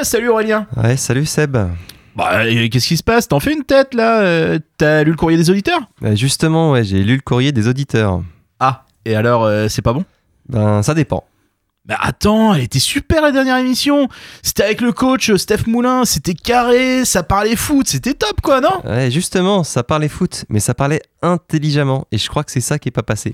Ah, salut Aurélien Ouais, salut Seb. Bah, qu'est-ce qui se passe? T'en fais une tête là Euh, T'as lu le courrier des auditeurs? Bah, justement, ouais, j'ai lu le courrier des auditeurs. Ah, et alors, euh, c'est pas bon? Ben, ça dépend. Bah attends, elle était super la dernière émission C'était avec le coach euh, Steph Moulin, c'était carré, ça parlait foot, c'était top quoi, non? Ouais, justement, ça parlait foot, mais ça parlait intelligemment, et je crois que c'est ça qui est pas passé.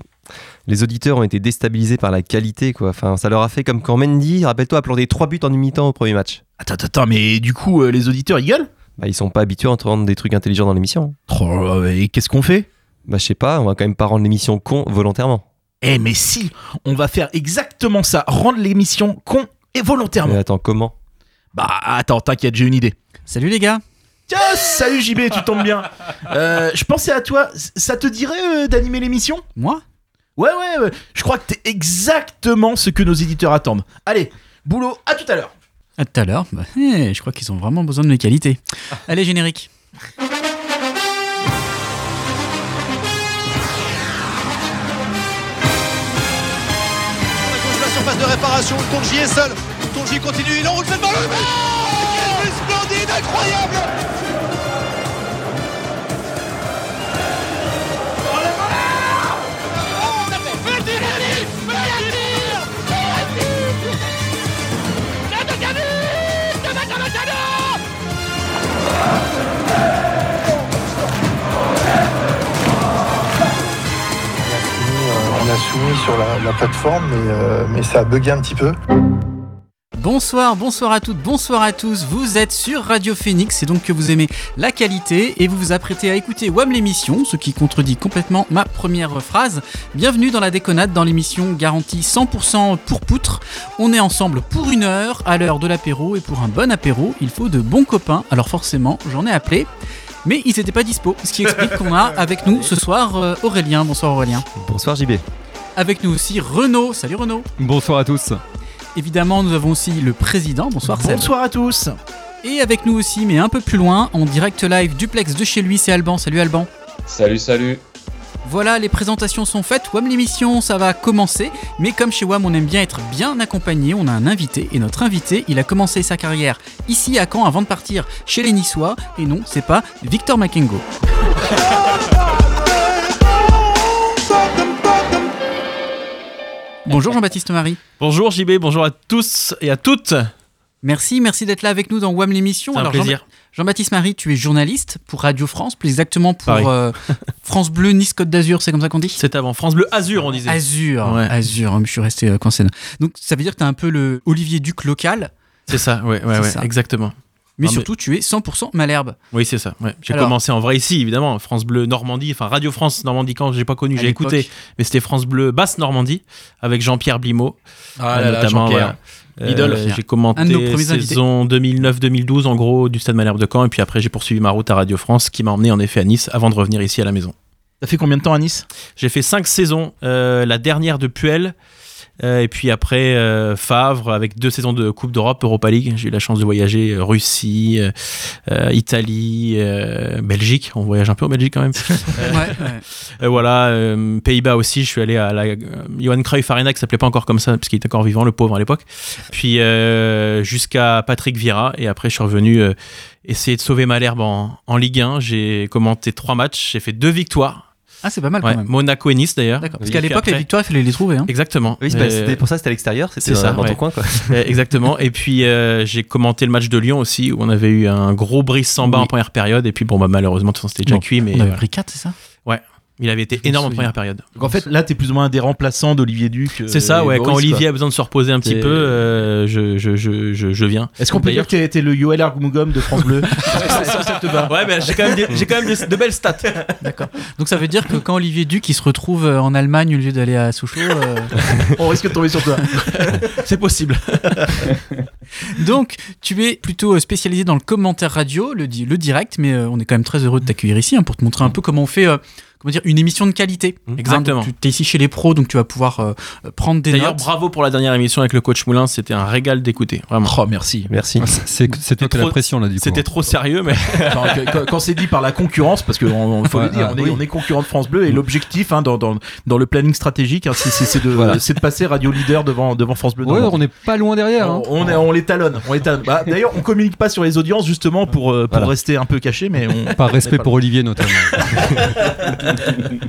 Les auditeurs ont été déstabilisés par la qualité, quoi. Enfin, ça leur a fait comme quand Mendy, rappelle-toi, a planté 3 buts en une mi-temps au premier match. Attends, attends, attends, mais du coup, euh, les auditeurs, ils gueulent? Bah, ils sont pas habitués à entendre des trucs intelligents dans l'émission. Oh, et qu'est-ce qu'on fait? Bah, je sais pas, on va quand même pas rendre l'émission con volontairement. Eh mais si, on va faire exactement ça, rendre l'émission con et volontairement. Mais attends, comment? Bah attends, t'inquiète, j'ai une idée. Salut les gars Tiens, salut JB, tu tombes bien. Euh, je pensais à toi, ça te dirait euh, d'animer l'émission? Moi? Ouais, ouais, ouais, je crois que t'es exactement ce que nos éditeurs attendent. Allez, boulot, à tout à l'heure. À tout à l'heure. Bah, eh, je crois qu'ils ont vraiment besoin de mes qualités. Allez, générique. De réparation, Tonji est seul. Tonji continue, il enroule cette balle. Oh Quel but splendide, incroyable a soumis sur la, la plateforme, mais, euh, mais ça a bugué un petit peu. Bonsoir, bonsoir à toutes, bonsoir à tous. Vous êtes sur Radio Phoenix, c'est donc que vous aimez la qualité et vous vous apprêtez à écouter WAM l'émission, ce qui contredit complètement ma première phrase. Bienvenue dans la déconnade, dans l'émission garantie 100% pour poutre. On est ensemble pour une heure, à l'heure de l'apéro, et pour un bon apéro, il faut de bons copains. Alors forcément, j'en ai appelé. Mais ils n'étaient pas dispo, ce qui explique qu'on a avec nous ce soir euh, Aurélien. Bonsoir Aurélien. Bonsoir JB. Avec nous aussi Renaud. Salut Renaud. Bonsoir à tous. Évidemment, nous avons aussi le président. Bonsoir Seb. Bonsoir à tous. Et avec nous aussi, mais un peu plus loin, en direct live duplex de chez lui, c'est Alban. Salut Alban. Salut, salut. Voilà, les présentations sont faites. WAM l'émission, ça va commencer. Mais comme chez WAM, on aime bien être bien accompagné, on a un invité. Et notre invité, il a commencé sa carrière ici à Caen avant de partir chez les Niçois. Et non, c'est pas Victor Makengo. Bonjour Jean-Baptiste Marie. Bonjour JB, bonjour à tous et à toutes. Merci, merci d'être là avec nous dans WAM l'émission. Alors, plaisir. Jean- Jean-Baptiste Marie, tu es journaliste pour Radio France, plus exactement pour euh, France Bleu Nice Côte d'Azur, c'est comme ça qu'on dit? C'est avant France Bleu Azur, on disait. Azur, Ouais. Azur, je suis resté euh. Donc ça veut dire que tu es un peu le Olivier Duc local, C'est ça, ouais, ouais, ouais, exactement. Mais Non, mais- surtout tu es 100% Malherbe. Oui, c'est ça. Ouais. J'ai Alors- commencé en vrai ici, évidemment. France Bleu Normandie, enfin Radio France Normandie quand j'ai pas connu, j'ai écouté, mais c'était France Bleu Basse Normandie avec Jean-Pierre Blimaud, Ah notamment. L'idole. Euh, j'ai commenté saison 2009-2012 en gros du Stade Malherbe de Caen et puis après j'ai poursuivi ma route à Radio France qui m'a emmené en effet à Nice avant de revenir ici à la maison. T'as fait combien de temps à Nice? J'ai fait cinq saisons, euh, la dernière de Puel, et puis après euh, Favre avec deux saisons de Coupe d'Europe, Europa League. J'ai eu la chance de voyager euh, Russie, euh, euh, Italie, euh, Belgique. On voyage un peu en Belgique quand même. Ouais, ouais. Euh, voilà, euh, Pays-Bas aussi. Je suis allé à la euh, Johan Cruyff Arena qui s'appelait pas encore comme ça parce qu'il était encore vivant, le pauvre à l'époque. Puis euh, jusqu'à Patrick Vieira, et après je suis revenu. euh, Essayer de sauver Malherbe en, en Ligue 1. J'ai commenté trois matchs, j'ai fait deux victoires. Ah c'est pas mal Ouais, quand même. Monaco et Nice d'ailleurs. Parce Et qu'à l'époque les victoires il fallait les trouver. Hein. Exactement. Oui, pas- Euh, c'était pour ça, c'était à l'extérieur, c'était dans, ça, dans ton ouais. coin, quoi. euh, exactement. Et puis euh, j'ai commenté le match de Lyon aussi où on avait eu un gros brise Samba Oui. en première période. Et puis bon, bah, malheureusement, de toute façon, c'était déjà Bon, cuit, mais On avait voilà. pris 4 c'est ça? Il avait été me énorme en première période. Donc en fait, là, t'es plus ou moins un des remplaçants d'Olivier Duc. euh, C'est ça, ouais. Boris, quand Olivier quoi. a besoin de se reposer un petit peu, euh, je, je, je, je, je viens. Est-ce qu'on peut dire que t'es- le Yoel Argumugum de France Bleu Ouais, mais j'ai quand même, des, j'ai quand même des- de belles stats. D'accord. Donc ça veut dire que quand Olivier Duc il se retrouve euh, en Allemagne au lieu d'aller à Sochaux. euh, On risque de tomber sur toi. C'est possible. Donc tu es plutôt spécialisé dans le commentaire radio, le, di- le direct, mais euh, on est quand même très heureux de t'accueillir ici hein, pour te montrer un peu comment on fait. Comment dire, une émission de qualité. Mhm. Exactement. Tu es ici chez les pros, donc tu vas pouvoir euh, prendre des D'ailleurs, notes. bravo pour la dernière émission avec le coach Moulin, c'était un régal d'écouter, vraiment. Oh, merci. Merci. C'est c'est toi qui la pression là du coup. C'était trop sérieux, mais Enfin, que- quand quand c'est dit par la concurrence, parce que on, on- faut Ouais, le dire, ah, on, est, oui. on est concurrent de France Bleu et l'objectif hein, dans, dans, dans le planning stratégique, hein, c'est c'est- c'est de, Voilà. c'est de passer radio leader devant, devant France Bleu. Ouais, on n'est pas loin derrière. hein. on, on, est- on les talonne. On les talonne. Bah, D'ailleurs, on communique pas sur les audiences justement pour, euh, pour Voilà. rester un peu caché, mais on. Par respect pour Olivier notamment.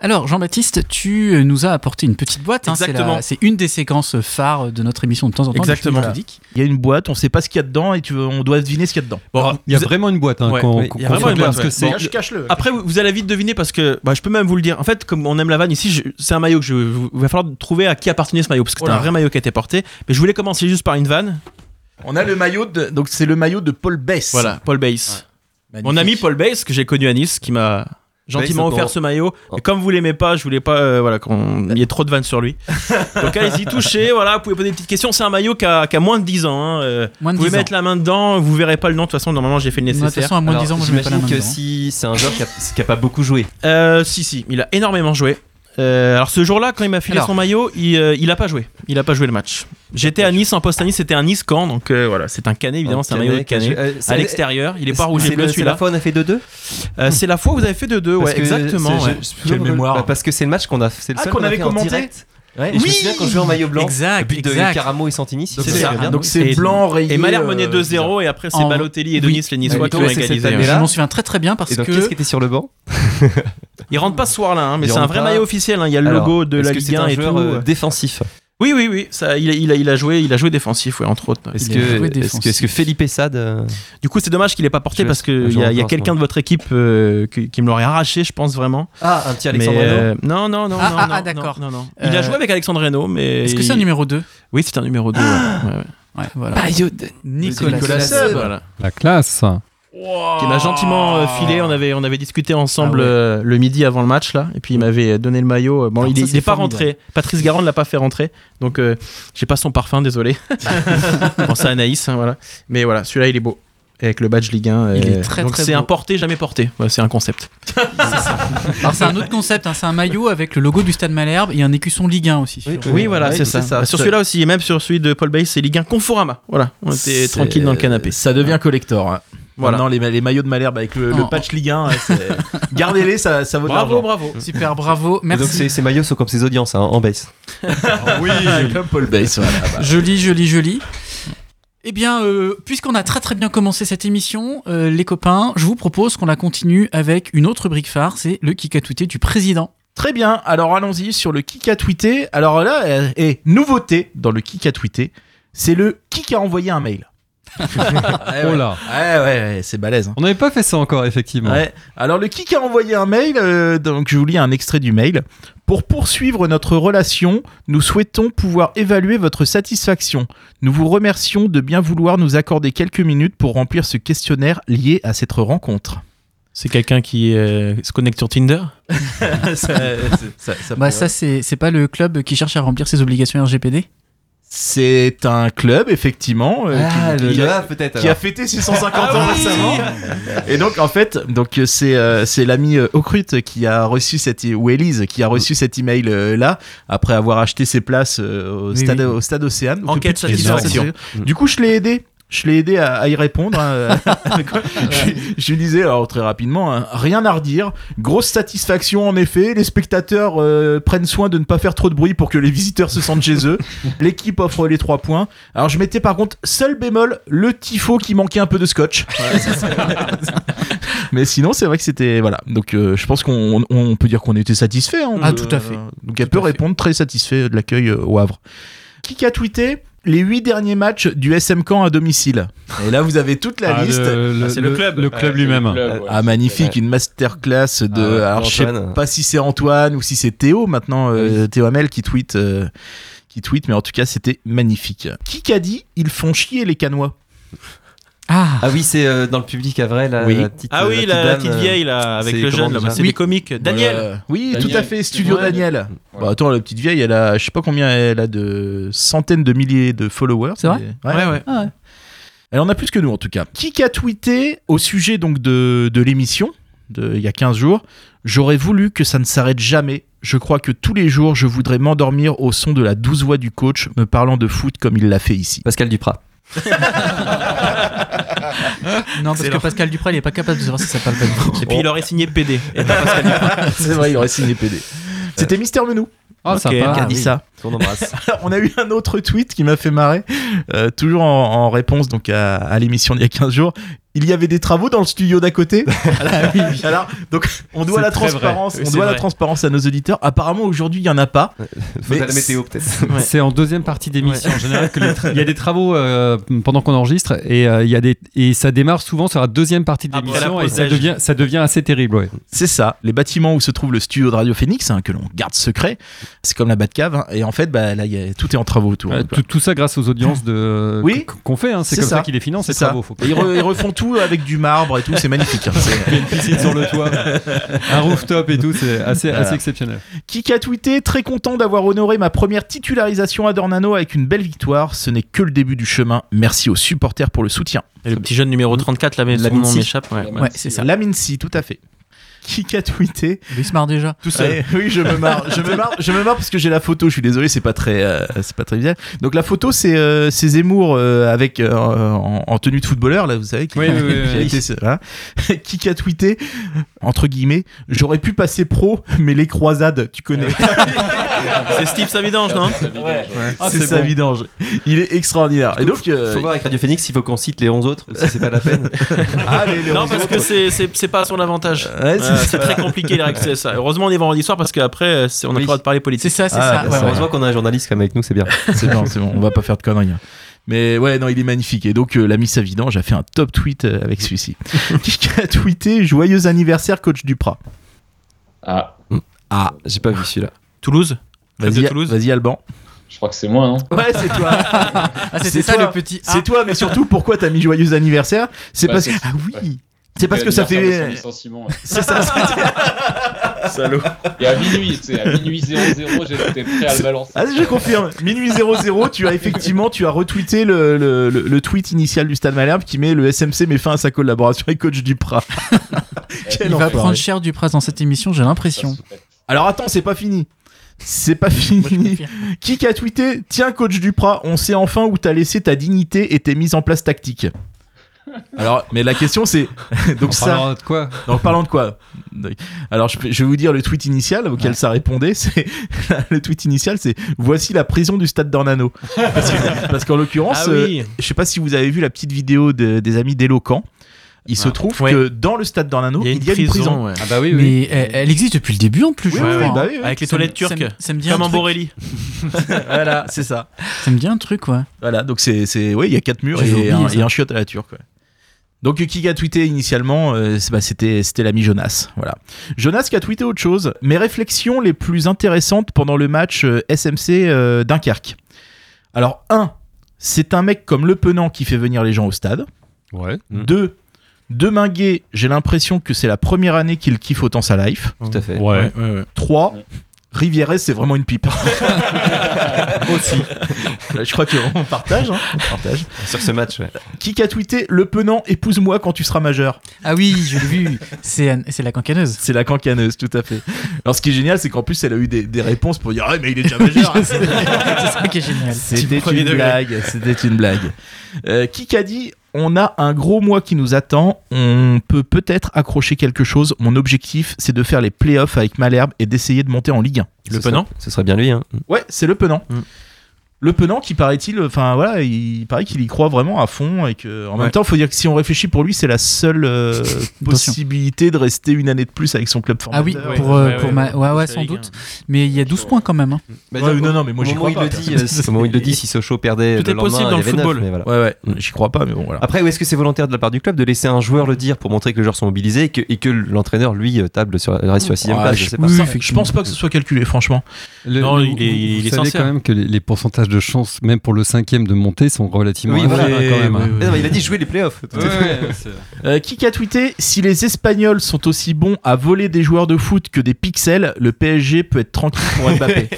Alors, Jean-Baptiste, tu euh, nous as apporté une petite boîte. hein, c'est Exactement. C'est une des séquences phares de notre émission de temps en temps. Exactement. Il y a une boîte, on sait pas ce qu'il y a dedans et tu on doit deviner ce qu'il y a dedans. bon, Alors, Il y a vraiment une boîte hein, Ouais, qu'on oui, qu'on il y a vraiment soit une clair, boîte, parce que ouais. c'est Cache- Cache-le. Après, vous, vous allez vite deviner parce que bah, je peux même vous le dire. En fait, comme on aime la vanne ici, je- c'est un maillot que je. vous- Il va falloir trouver à qui appartenait ce maillot parce que c'est Voilà. un vrai maillot qui a été porté. Mais je voulais commencer juste par une vanne. On a le maillot de. Donc c'est le maillot de Paul Bess. Voilà, Paul Bass. Magnifique. Mon ami Paul Bass, que j'ai connu à Nice, qui m'a gentiment offert ce maillot. Oh. Et comme vous l'aimez pas, je voulais pas euh, voilà, qu'il y ait trop de vannes sur lui. Donc allez-y, touchez, voilà, vous pouvez poser des petites questions. C'est un maillot qui a, qui a moins de 10 ans. hein, euh, Moins de vous pouvez 10 ans. mettre la main dedans, vous verrez pas le nom. De toute façon, normalement, j'ai fait le De toute nécessaire. façon, à moins de Alors, 10 ans, moi, je mets pas la J'imagine main que dedans. si c'est un joueur qui a, qui a pas beaucoup joué. Euh, si, si, il a énormément joué. Euh, alors ce jour-là, quand il m'a filé Alors. son maillot, il, euh, il a pas joué. Il a pas joué le match. J'étais à Nice en poste à Nice, c'était un Nice camp, donc euh, voilà, c'est un canet évidemment, c'est un maillot de canet. Euh, À l'extérieur, il est pas rouge et c'est bleu le- C'est la celui-là. fois où on a fait 2-2 Euh, c'est la fois où vous avez fait 2-2, ouais, exactement. ouais. Quelle mémoire. bah, Parce que c'est le match qu'on a. C'est le Ah, seul qu'on avait commenté direct. Ouais, et je me Oui souviens quand je jouais en maillot blanc. Exact, le but de exact. Caramo et Santini. si c'est bien. donc c'est Et- blanc rayé. Et Malher euh, menait 2-0 et après c'est en- Balotelli et oui. Denis les Niçois Ouais, qui ont égalisé. Je m'en souviens très très bien parce Et donc, que qu'est-ce qui était sur le banc Il rentre pas ce soir-là, hein, mais c'est un vrai pas. maillot officiel. hein, Il y a le Alors, logo de la que Ligue c'est 1 un et tout. euh, défensif Oui, oui, oui. Ça, il, a, il, a, il a joué, il a joué défensif, ouais, entre autres. Est-ce Il a joué que, est-ce défensif. que, est-ce que Felipe Sade euh, Du coup, c'est dommage qu'il ait pas porté Je- parce qu'il y a, il y a encore quelqu'un de votre équipe euh, qui, qui me l'aurait arraché, je pense vraiment. Ah, un petit Mais, Alexandre Reynaud euh, non, non, non, Ah, non, ah, ah, d'accord. Non, non. Il a Euh, joué avec Alexandre Reynaud, mais. Est-ce que c'est un numéro 2 Oui, c'est un numéro 2. ouais. Ouais, ouais. Ouais, voilà. Nicolas, Nicolas Seb. Seb. Voilà. La classe. Qui m'a gentiment euh, filé. On avait, on avait discuté ensemble Ah ouais. euh, le midi avant le match là, et puis il m'avait donné le maillot. Bon, Alors il, ça, est- pas formidable. rentré. Patrice Garand ne l'a pas fait rentrer, donc euh, j'ai pas son parfum, désolé. Pense à Anaïs, hein, voilà. Mais voilà, celui-là il est beau. Avec le badge Ligue 1. Il euh, est très, donc très c'est un porté, jamais porté. Ouais, c'est un concept. Alors c'est un autre concept, hein, c'est un maillot avec le logo du Stade Malherbe et un écusson Ligue 1 aussi. sur- Oui, Oui, voilà, Ouais, c'est c'est ça. ça. Bah, sur celui-là aussi, et même sur celui de Paul Bay, c'est Ligue 1 Conforama. Voilà, on était tranquille dans le canapé. Ça devient collector. hein. Voilà. Maintenant, les, les maillots de Malherbe avec le, le Oh. patch Ligue 1, ouais, c'est- gardez-les, ça, ça vaut Bravo, bravo. Super, bravo, Et Donc merci. ces, ces maillots sont comme ces audiences hein, en base. Oui, comme Paul Bass. voilà. Bah, Joli, joli, joli. Eh bien, euh, puisqu'on a très très bien commencé cette émission, euh, les copains, je vous propose qu'on la continue avec une autre brique phare, c'est le kick à tweeter du président. Très bien, alors allons-y sur le kick à tweeter. Alors là, euh, et nouveauté dans le kick à tweeter, c'est le kick a envoyé un mail. Ouais, Oh ouais. là. Ouais, ouais, ouais, c'est balèze. hein. On n'avait pas fait ça encore, effectivement. Ouais. Alors le kick a envoyé un mail, euh, donc je vous lis un extrait du mail. Pour poursuivre notre relation, nous souhaitons pouvoir évaluer votre satisfaction. Nous vous remercions de bien vouloir nous accorder quelques minutes pour remplir ce questionnaire lié à cette rencontre. C'est quelqu'un qui euh, se connecte sur Tinder? Ça, ça- ça Bah pourrait. ça, c'est c'est pas le club qui cherche à remplir ses obligations RGPD c'est un club effectivement euh, Ah, qui, a, là, peut-être. qui a alors. fêté ses 150 Ah ans oui. récemment. Et donc en fait, donc euh, c'est euh, c'est l'ami euh, Okrut qui a reçu cette ou Elise qui a reçu cet email euh, là après avoir acheté ses places au Oui, stade oui. au stade Océane. Enquête satisfaction. Du coup, je l'ai aidé. Je l'ai aidé à, à y répondre. hein. je, je lui disais alors très rapidement, hein, rien à redire. Grosse satisfaction en effet. Les spectateurs euh, prennent soin de ne pas faire trop de bruit pour que les visiteurs se sentent chez eux. L'équipe offre les trois points. Alors je mettais par contre seul bémol le tifo qui manquait un peu de scotch. Mais sinon c'est vrai que c'était voilà. Donc euh, je pense qu'on on- on peut dire qu'on était satisfait. hein. Ah, Euh, tout à fait. Donc elle Tout peut répondre très satisfait de l'accueil euh, au Havre. Qui a tweeté? Les huit derniers matchs du SM Camp à domicile Et là vous avez toute la Ah, liste. Ah, c'est le club. Le club lui-même. Ah magnifique, une masterclass de. Ah ouais, alors je sais pas si c'est Antoine ou si c'est Théo maintenant, euh, Théo Hamel qui tweet, euh, qui tweet, mais en tout cas c'était magnifique. Qui a dit ils font chier les Canois? Ah, Ah oui, c'est euh, dans le public à vrai, la, Oui. la petite Ah oui, la, dame, petite euh, vieille là, avec c'est le jeune, c'est Oui. des comiques. Daniel Voilà. Oui, Daniel. tout à fait, Studio. Daniel. Bon, attends, la petite vieille, elle a, je sais pas combien elle a de centaines de milliers de followers. C'est vrai Ouais, ouais. ah ouais. Elle en a plus que nous en tout cas. Qui a tweeté au sujet donc de, de l'émission il y a 15 jours. J'aurais voulu que ça ne s'arrête jamais. Je crois que tous les jours, je voudrais m'endormir au son de la douce voix du coach me parlant de foot comme il l'a fait ici. Pascal Duprat. Non, parce que Pascal Duprat, il est pas capable de savoir si ça parle pas de. Et puis il aurait signé PD. C'est vrai, il aurait signé PD. C'était Mister Menou Ah, Ok. sympa. qui a Ah dit oui. ça. On embrasse. On a eu un autre tweet qui m'a fait marrer, euh, toujours en, en réponse donc à, à l'émission d'il y a 15 jours. Il y avait des travaux dans le studio d'à côté. Alors, donc, on doit la transparence, vrai. on doit la transparence à nos auditeurs. Apparemment, aujourd'hui, il y en a pas. Faut Mais la météo peut-être. Ouais. C'est en deuxième partie d'émission. En général, que les tra- il y a des travaux euh, pendant qu'on enregistre et euh, il y a des et ça démarre souvent sur la deuxième partie de l'émission et ça devient ça devient assez terrible. Ouais. C'est ça. Les bâtiments où se trouve le studio de Radio Phoenix, hein, que l'on garde secret, c'est comme la Batcave. hein. et en fait, bah, là, il y a- tout est en travaux autour. Euh, tout, tout ça grâce aux audiences de Oui. qu- qu'on fait. hein. C'est comme ça. ça, qu'il les finance. c'est Ces ça. travaux. Faut Et Ils, re- ils refont tout avec du marbre et tout. C'est magnifique. hein. C'est- Il y a une piscine sur le toit, un rooftop et tout. C'est assez Voilà. assez exceptionnel. Qui a tweeté Très content d'avoir honoré ma première titularisation à Dornano avec une belle victoire. Ce n'est que le début du chemin. Merci aux supporters pour le soutien. Et le petit jeune numéro 34, là, son nom m'échappe. Ouais. Ouais, c'est ça. La Mincy, tout à fait. Qui a tweeté Il se marre déjà. Tout seul. oui, je me marre. Je me marre. Je me marre parce que j'ai la photo. Je suis désolé, c'est pas très, euh, c'est pas très visuel. Donc la photo, c'est euh, c'est Zemmour euh, avec euh, en, en tenue de footballeur là, vous savez. qui- Oui, oui, oui, qui a oui. été- voilà. qui a tweeté entre guillemets. J'aurais pu passer pro, mais les croisades, tu connais. C'est Steve Savidange, non? Ah, c'est sa vidange. Il est extraordinaire. Et donc, euh, Faut voir avec Radio Phoenix s'il faut qu'on cite les 11 autres, si c'est pas la peine. ah, les- les Non, parce que autres. c'est- c'est c'est pas à son avantage. Ouais, c'est Euh, c'est très compliqué les règles, c'est ça. Heureusement, on est vendredi soir parce qu'après, on a Oui. le droit de parler politique. C'est ça, c'est Ah, ça. bah, ouais. Heureusement qu'on a un journaliste comme avec nous, c'est bien. C'est bon, c'est bon, on va pas faire de conneries. hein. Mais ouais, non, il est magnifique. Et donc, euh, l'ami Savidange a fait un top tweet euh, avec celui-ci. Qui a tweeté Joyeux anniversaire, coach Duprat. Ah, Ah, J'ai pas vu celui-là. Toulouse? Vas-y, Toulouse vas-y, Alban. je crois que c'est moi, non? Ouais, c'est toi. Ah, C'est ça toi. le petit. C'est toi, mais surtout, pourquoi t'as mis Joyeux anniversaire? C'est parce que. Ah oui ouais. C'est parce que ça fait. licenciement, ouais. C'est ça, Salaud. Et à minuit, tu sais, à minuit 00, j'étais prêt à le balancer. Ah, je confirme. Minuit 00, tu as effectivement, tu as retweeté le, le, le- le tweet initial du Stade Malherbe qui met le SMC met fin à sa collaboration avec coach Duprat. Quel Il va prendre cher du prince dans cette émission, j'ai l'impression. Alors attends, c'est pas fini. C'est pas Moi, fini. confirme. Qui a tweeté Tiens, coach Duprat, on sait enfin où t'as laissé ta dignité et tes mises en place tactiques. Alors, mais la question c'est donc En ça. parlant de quoi Donc parlant de quoi? Alors je, vais vous dire le tweet initial auquel ça répondait. C'est le tweet initial, c'est voici la prison du stade d'Ornano. Parce que- parce qu'en l'occurrence, Ah euh, oui je sais pas si vous avez vu la petite vidéo de- des amis d'Eloquent. Il se Ah, trouve ouais. que dans le stade d'Ornano, Il y a une prison, ouais. Ah bah oui, oui. Mais elle, elle existe depuis le début en plus, Oui, je oui, crois. oui, hein. bah oui, oui. Avec les Ça toilettes turques. ça me- Ça me dit un Comme en truc. Borelli. voilà, c'est ça. Ça me dit un truc, ouais. Voilà, donc c'est, c'est, oui, il y a quatre murs et oublié un, et un chiotte à la turque. Donc qui a tweeté initialement, euh, c'est- bah, c'était, c'était l'ami Jonas. Voilà. Jonas qui a tweeté autre chose. Mes réflexions les plus intéressantes pendant le match euh, SMC euh, Dunkerque. Alors un, c'est un mec comme Le Penant qui fait venir les gens au stade. Ouais. Mm. Deux, Deminguet, j'ai l'impression que c'est la première année qu'il kiffe autant sa life. Tout à fait. Ouais. ouais, ouais. 3. Rivieres, c'est vraiment une pipe. Aussi. Je crois qu'on partage. hein. On partage. Sur ce match, ouais. Qui a tweeté Le Penant, épouse-moi quand tu seras majeur? Ah oui, je l'ai vu. C'est Anne- c'est la cancaneuse. C'est la cancaneuse, tout à fait. Alors, ce qui est génial, c'est qu'en plus, elle a eu des, des réponses pour dire Ah, mais il est déjà majeur. c'est ça qui est génial. C'était une degré. blague. C'était une blague. Euh, qui a dit On a un gros mois qui nous attend. On peut peut-être accrocher quelque chose. Mon objectif, c'est de faire les playoffs avec Malherbe et d'essayer de monter en Ligue 1. Le Ce serait- Penant Ce serait bien lui, hein. Ouais, c'est le Penant. Mm. Le Penant qui paraît-il, enfin voilà, il paraît qu'il y croit vraiment à fond et que en même temps, il faut dire que si on réfléchit pour lui, c'est la seule euh, possibilité de rester une année de plus avec son club Ah oui, formateur. Ouais, pour, euh, ouais, pour ouais, ma... ouais. sans doute. Mais il y a 12 points quand même. hein. Bah, non, non, mais moi, j'y crois il pas, le dit, euh, au moment où il le dit, si Sochaux perdait Tout le est possible dans le football. mais voilà. Ouais, ouais, j'y crois pas, mais bon, voilà. Après, est-ce que c'est volontaire de la part du club de laisser un joueur le dire pour montrer que les joueurs sont mobilisés et que, et que l'entraîneur, lui, table sur, reste sur la sixième Ah, place je- oui, pense pas que ce soit calculé, franchement. Non, il est- sincère. quand même que les, les pourcentages de chance, même pour le cinquième de monter, sont relativement Oui, élevés, voilà. quand même. Oui, hein. oui, non, mais il a dit jouer les playoffs. Ouais, ouais, c'est- Euh, qui a tweeté Si les Espagnols sont aussi bons à voler des joueurs de foot que des pixels, le PSG peut être tranquille pour Mbappé.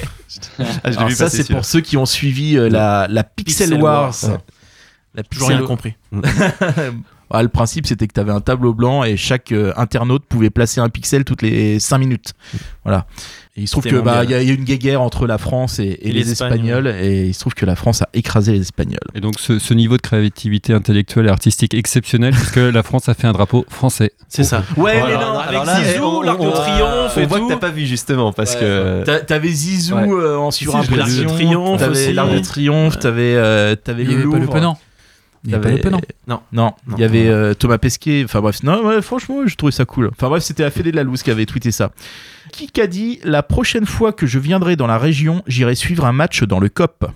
Ah, je Alors ça, c'est pour ceux qui ont suivi euh, la, la Pixel, Pixel Wars. Wars. La Toujours Pixel rien compris. Ah, le principe, c'était que tu avais un tableau blanc et chaque euh, internaute pouvait placer un pixel toutes les 5 minutes. Voilà. Et il se trouve que bah, il y, y a une guéguerre entre la France et, et Et les Espagnols, et il se trouve que la France a écrasé les Espagnols. Et donc ce, ce niveau de créativité intellectuelle et artistique exceptionnel puisque la France a fait un drapeau français. C'est ça. Ouais, Oh, mais alors non, avec là, Zizou, on- l'Arc de on- Triomphe On et voit que t'as pas vu justement parce Ouais. que. T'a- T'avais Zizou Ouais. euh, en surimpression. L'Arc de Triomphe t'avais l'Arc de Triomphe, t'avais euh, t'avais le avait pas le Louvre. penant. Il n'y avait pas le T'avais- penant. Non. Non, Non, il y avait euh, Thomas Pesquet. Enfin bref, non, ouais, franchement, je trouvais ça cool. Enfin bref, c'était la Fédé de la Louse qui avait tweeté ça. Qui qu'a dit la prochaine fois que je viendrai dans la région, j'irai suivre un match dans le COP?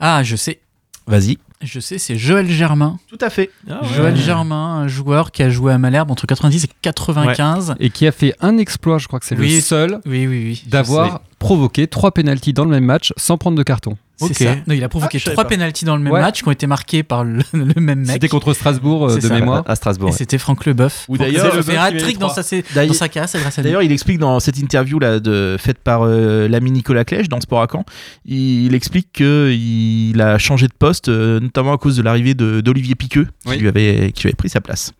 Ah, je sais. Vas-y. Je sais, c'est Joël Germain. Tout à fait. Joël Germain, un joueur qui a joué à Malherbe entre 90 et 95. Et qui a fait un exploit, je crois que c'est Oui, le seul, Oui, oui, oui. d'avoir provoqué trois pénalties dans le même match sans prendre de carton. C'est Ok. ça. Non, il a provoqué Ah, trois pénalties dans le même Ouais. match qui ont été marqués par le, le même mec. C'était contre Strasbourg euh, de ça. mémoire. À Strasbourg. Et ouais. c'était Franck Leboeuf. Ou d'ailleurs, Leboeuf, fait un il les dans, sa, D'ailleurs- dans sa carrière, c'est grâce à lui. D'ailleurs, il explique dans cette interview là de, faite par euh, l'ami Nicolas Clèche dans Sport à Caen, il, il explique que il a changé de poste, euh, notamment à cause de l'arrivée d'Olivier Piqueux, qui, Oui. lui avait, qui lui avait pris sa place.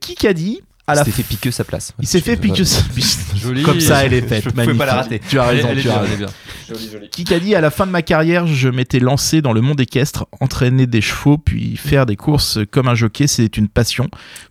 Qui qu'a dit à Il la f- fait piquer sa place. Il s'est fait Piqueux. Joli. Comme ça, elle est faite. Je pouvais Magnifique. pas la rater. Tu as raison. Elle est tu as bien, raison. elle est bien. Joli, joli. Qui qu'a dit à la fin de ma carrière, je m'étais lancé dans le monde équestre, entraîner des chevaux, puis faire des courses comme un jockey, c'est une passion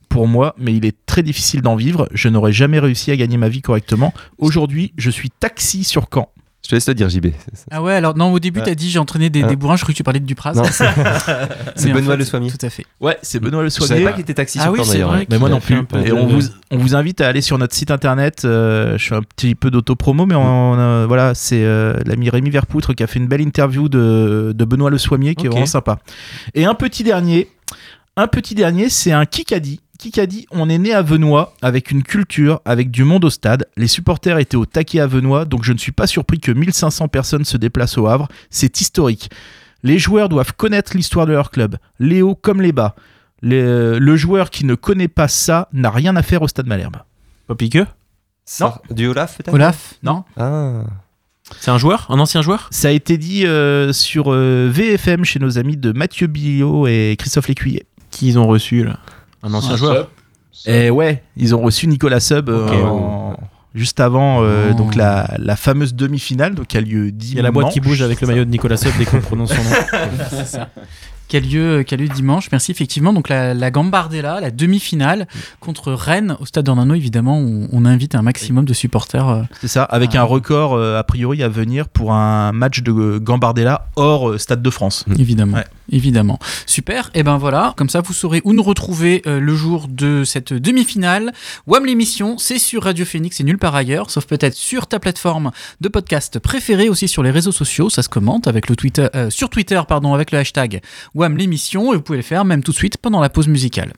pour moi, mais il est très difficile d'en vivre. Je n'aurais jamais réussi à gagner ma vie correctement. Aujourd'hui, je suis taxi sur Caen. Je te laisse le dire, JB. Ah ouais, alors non, au début, Ouais. t'as dit j'ai entraîné des, des bourrins, je croyais que tu parlais de Dupraz. C'est Benoît fait, Le Soimier. Tout à fait. Ouais, c'est Benoît Le Je savais Soigné. pas qu'il était taxi Ah sur oui, c'est vrai. Mais moi non plus. un peu Et de- on vous, on vous invite à aller sur notre site internet. euh, je fais un petit peu d'auto-promo, mais on, euh, voilà, c'est euh, l'ami Rémi Verpoutre qui a fait une belle interview de, de Benoît Le Soimier qui est vraiment sympa. Et un petit dernier, un petit dernier, c'est un Kikadi. Kikadi, on est né à Venoix avec une culture, avec du monde au stade. Les supporters étaient au taquet à Venoix, donc je ne suis pas surpris que 1500 personnes se déplacent au Havre. C'est historique. Les joueurs doivent connaître l'histoire de leur club, les hauts comme les bas. Les- le joueur qui ne connaît pas ça n'a rien à faire au stade Malherbe. Pas Piqueux Ça, Du Olaf, peut-être? Olaf Non Ah. C'est un joueur Un ancien joueur? Ça a été dit euh, sur euh, VFM chez nos amis de Mathieu Billot et Christophe Lécuyer. Qui ils ont reçu là? Un ancien Un joueur. Et ouais, ils ont reçu Nicolas Sub euh, en- juste avant euh, Oh. donc la, la fameuse demi-finale donc qui a lieu dimanche. Il y a la boîte qui bouge avec le maillot de Nicolas Sub dès qu'on prononce son nom. C'est ça. Qui a, lieu, qui a lieu dimanche, merci effectivement. Donc la, la Gambardella, la demi-finale contre Rennes au stade d'Ornano, évidemment, on, on invite un maximum de supporters. euh, C'est ça, avec un record euh, a priori à venir pour un match de Gambardella hors euh, Stade de France. Évidemment, Ouais. Évidemment. Super. Et ben voilà, comme ça vous saurez où nous retrouver euh, le jour de cette demi-finale. WAM l'émission, c'est sur Radio Phoenix et nulle part ailleurs, sauf peut-être sur ta plateforme de podcast préférée, aussi sur les réseaux sociaux. Ça se commente avec le Twitter, euh, sur Twitter, pardon, avec le hashtag WAM l'émission et vous pouvez le faire même tout de suite pendant la pause musicale.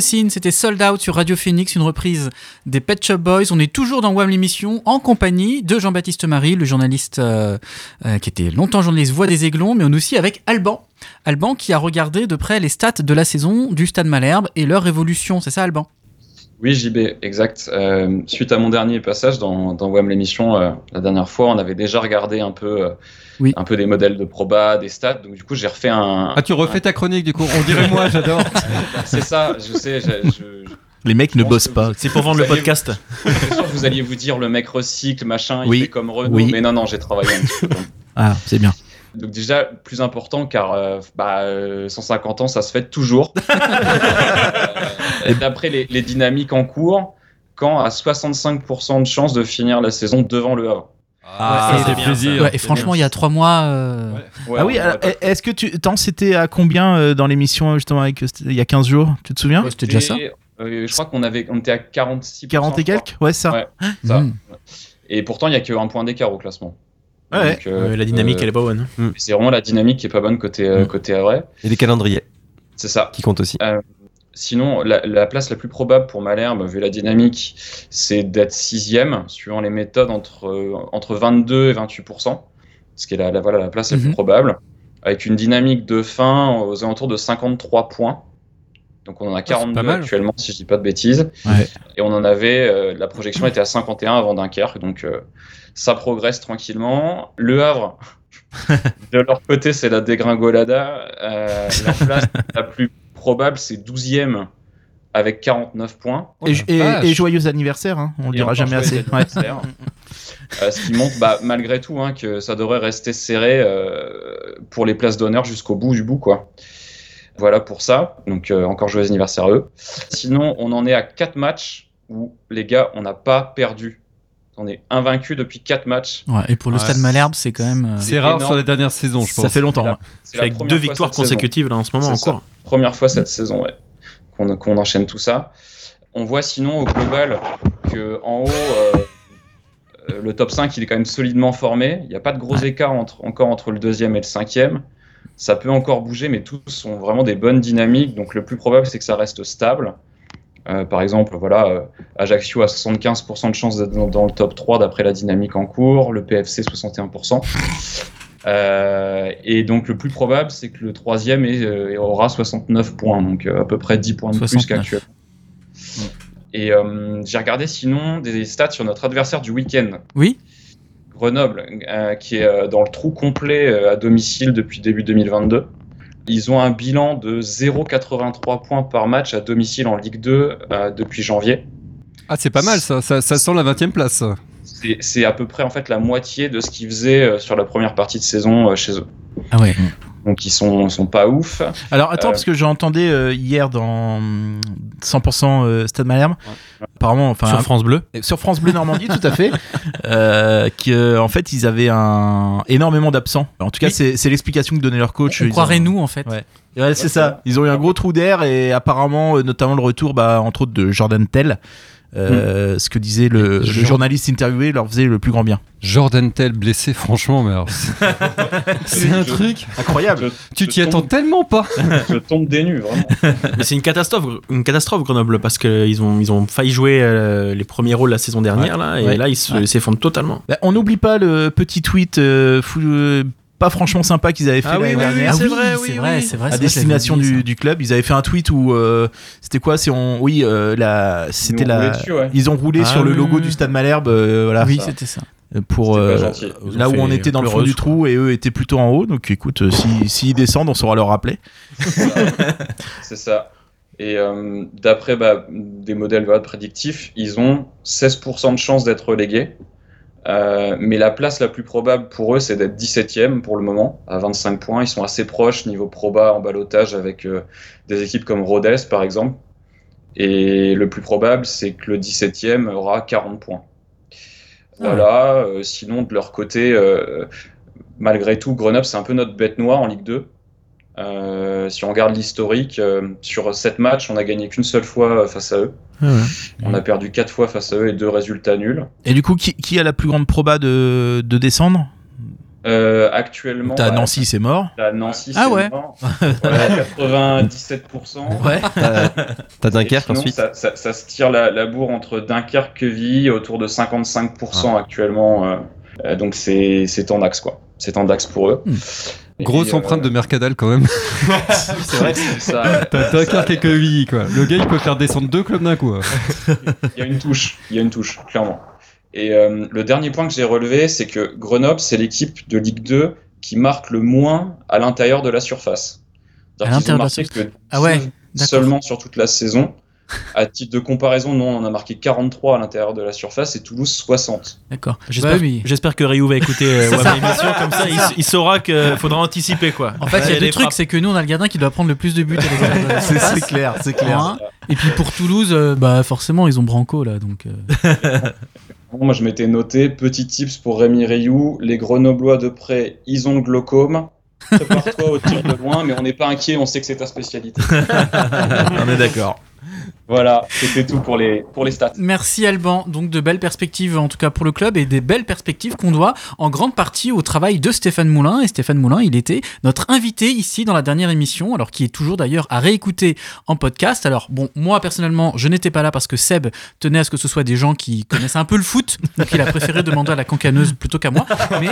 Sin. It's a Sin, c'était Sold Out sur Radio Phoenix, une reprise des Pet Shop Boys. On est toujours dans WAM l'émission en compagnie de Jean-Baptiste Marie, le journaliste euh, euh, qui était longtemps journaliste Voix des Aiglons, mais on est aussi avec Alban. Alban qui a regardé de près les stats de la saison du Stade Malherbe et leur évolution. C'est ça, Alban? Oui, JB, exact. Euh, suite à mon dernier passage dans, dans WAM l'émission, euh, la dernière fois, on avait déjà regardé un peu, euh, Oui. un peu des modèles de proba, des stats. Donc du coup, j'ai refait un. Ah, tu refais ta chronique du coup. On dirait moi, j'adore. C'est ça, je sais. je- je- je Les mecs ne bossent pas. vous- C'est pour vendre le vous podcast. Que vous alliez vous dire le mec recycle, machin, il Oui. fait comme Renault. Oui. Mais non, non, j'ai travaillé un petit peu. Ah, c'est bien. Donc déjà, plus important car euh, bah, euh, 150 ans, ça se fait toujours. Euh, D'après les, les dynamiques en cours, quand à 65% de chances de finir la saison devant le Havre. Ah, Et- ça fait plaisir. Ouais, et franchement, il y a trois mois. euh, Ouais, ah oui, est-ce que tu. Attends, c'était à combien euh, dans l'émission justement avec. il y a 15 jours Tu te souviens? Ouais, c'était déjà ça. Et, euh, je crois qu'on avait, on était à 46%. 40 et quelques? Ouais, ça. Ouais. Ça. Mm. Et pourtant, il n'y a qu'un point d'écart au classement. Ouais. Donc, euh, la dynamique, euh, elle est pas bonne. C'est vraiment la dynamique qui est pas bonne côté, euh, Mm. côté. Et les calendriers C'est ça. qui comptent aussi. Sinon, la, la place la plus probable pour Malherbe, vu la dynamique, c'est d'être sixième, suivant les méthodes, entre, entre 22 et 28%, ce qui est la, la- voilà, la place la Mhm. plus probable, avec une dynamique de fin aux alentours de 53 points. Donc on en a 42 mal. actuellement, si je dis pas de bêtises. Ouais. Et on en avait, euh, la projection était à 51 avant Dunkerque, donc euh, ça progresse tranquillement. Le Havre, de leur côté, c'est la dégringolada. Euh, la place la plus probable, c'est 12e avec 49 points. Oh, Et, joyeux anniversaire, hein, on le dira jamais assez. Ouais. anniversaire. Euh, ce qui montre bah, malgré tout hein, que ça devrait rester serré euh, pour les places d'honneur jusqu'au bout du bout. quoi. Voilà pour ça. Donc euh, encore joyeux anniversaire à eux. Sinon, on en est à 4 matchs où les gars, on n'a pas perdu. On est invaincu depuis 4 matchs. Ouais, et pour le Ouais. Stade Malherbe, c'est quand même. euh, C'est rare énorme. sur les dernières saisons, je pense. Ça fait longtemps. la- hein. Avec deux victoires saison. consécutives là en ce moment en C'est ça. cours. Première fois cette saison, ouais, qu'on enchaîne tout ça. On voit sinon au global que en haut, euh, le top 5 il est quand même solidement formé. Il n'y a pas de gros écarts entre, encore entre le deuxième et le cinquième. Ça peut encore bouger, mais tous sont vraiment des bonnes dynamiques. Donc le plus probable c'est que ça reste stable. Euh, par exemple, voilà, euh, Ajaccio a 75% de chance d'être dans, dans le top 3 d'après la dynamique en cours, le PFC 61%. Euh, et donc le plus probable, c'est que le troisième est, euh, aura 69 points, donc à peu près 10 points de plus 69. qu'actuellement. Et j'ai regardé sinon des stats sur notre adversaire du week-end, Oui. Grenoble, euh, qui est euh, dans le trou complet euh, à domicile depuis début 2022. Ils ont un bilan de 0,83 points par match à domicile en Ligue 2 euh, depuis janvier. Ah, c'est pas mal ça. Ça, ça sent la 20 e place. C'est à peu près en fait la moitié de ce qu'ils faisaient sur la première partie de saison chez eux. Ah ouais. Donc ils sont, sont pas ouf. Alors attends, Euh, parce que j'entendais euh, hier dans hum, 100% euh, Stade Malherbe, apparemment, enfin Sur France Bleu. sur France Bleu Normandie, tout à fait, euh, qu'en fait ils avaient un énormément d'absents. En tout cas, Oui. c'est l'explication que donnait leur coach. On Ils croirait ont- nous en fait. Ouais. Ouais, c'est ça. Ils ont eu un gros trou d'air et apparemment, euh, notamment le retour, bah, entre autres, de Jordan Tell. Euh, ce que disait le, journaliste interviewé leur faisait le plus grand bien. Jordan Tell blessé, franchement, mais alors, c'est- un Je- truc. Incroyable. je- Tu t'y attends tellement pas. Je tombe des nues, vraiment. Mais c'est une catastrophe, une catastrophe Grenoble parce qu'ils ont, ils ont failli jouer euh, les premiers rôles la saison dernière là, et Ouais. là ils se- Ouais. s'effondrent totalement. Bah, on n'oublie pas le petit tweet euh, fou- euh, pas franchement sympa qu'ils avaient fait Ah l'année oui, dernière. c'est oui, vrai, c'est vrai, oui. c'est vrai. à c'est vrai, destination du, du club, ils avaient fait un tweet où euh, c'était quoi C'est on, oui, euh, la, c'était la, roulé dessus, ouais. ils ont roulé Ah sur le logo du. Stade Malherbe, euh, voilà. Oui, ça. c'était ça. pour euh, ont là où on était dans le fond du trou et eux étaient plutôt en haut. Donc écoute, euh, si s'ils descendent, on saura leur rappeler. C'est ça. Et euh, d'après bah, des modèles voilà, prédictifs, ils ont 16% de chances d'être relégués. Euh, mais la place la plus probable pour eux, c'est d'être 17e pour le moment, à 25 points. Ils sont assez proches niveau proba en balotage avec euh, des équipes comme Rodez, par exemple. Et le plus probable, c'est que le 17e aura 40 points. Voilà. euh, sinon, de leur côté, euh, malgré tout, Grenoble, c'est un peu notre bête noire en Ligue 2. Euh, si on regarde l'historique, euh, sur 7 matchs, on a gagné qu'une seule fois euh, face à eux. On a perdu 4 fois face à eux et deux résultats nuls. Et du coup, qui, qui a la plus grande proba de, de descendre Euh, actuellement, T'as bah, Nancy, c'est mort. t'as Nancy, Ah c'est ouais. mort. Voilà, 97%. Ouais. T'as t'as Et Dunkerque sinon, ensuite. Ça, ça- ça se tire la, la bourre entre Dunkerque, Quevilly, autour de 55% actuellement. euh, euh, donc c'est c'est en axe, quoi. C'est en axe pour eux. Hmm. Grosse euh, empreinte de Mercadal quand même. C'est vrai, c'est ça. T'as Dunkerque et Quevilly, quoi. Le gars, il peut faire descendre deux clubs d'un coup. hein. Il y a une touche, il y a une touche, clairement. Et euh, le dernier point que j'ai relevé, c'est que Grenoble, c'est l'équipe de Ligue 2 qui marque le moins à l'intérieur de la surface. À l'intérieur de la que Ah ouais, 19 d'accord. seulement sur toute la saison. À titre de comparaison, non, on a marqué 43 à l'intérieur de la surface et Toulouse 60. D'accord. J'espère Bah oui. j'espère que Ryu va écouter euh, l'émission comme ça, il, il saura qu'il faudra anticiper quoi. En fait, il y a des deux trucs, c'est que nous, on a le gardien qui doit prendre le plus de buts. à C'est clair, c'est clair. Et puis pour Toulouse, euh, bah forcément, ils ont Branco là, donc. euh, Bon, moi, je m'étais noté, petit tips pour Rémi Rioux, les Grenoblois de près, ils ont le glaucome. Prépare-toi au tir de loin, mais on n'est pas inquiet, on sait que c'est ta spécialité. On est d'accord. Voilà, c'était tout pour les, pour les stats. Merci Alban, donc de belles perspectives en tout cas pour le club et des belles perspectives qu'on doit en grande partie au travail de Stéphane Moulin. Et Stéphane Moulin, il était notre invité ici dans la dernière émission, alors qui est toujours d'ailleurs à réécouter en podcast. Alors bon, moi personnellement, je n'étais pas là parce que Seb tenait à ce que ce soit des gens qui connaissent un peu le foot, donc il a préféré demander à la cancaneuse plutôt qu'à moi. Mais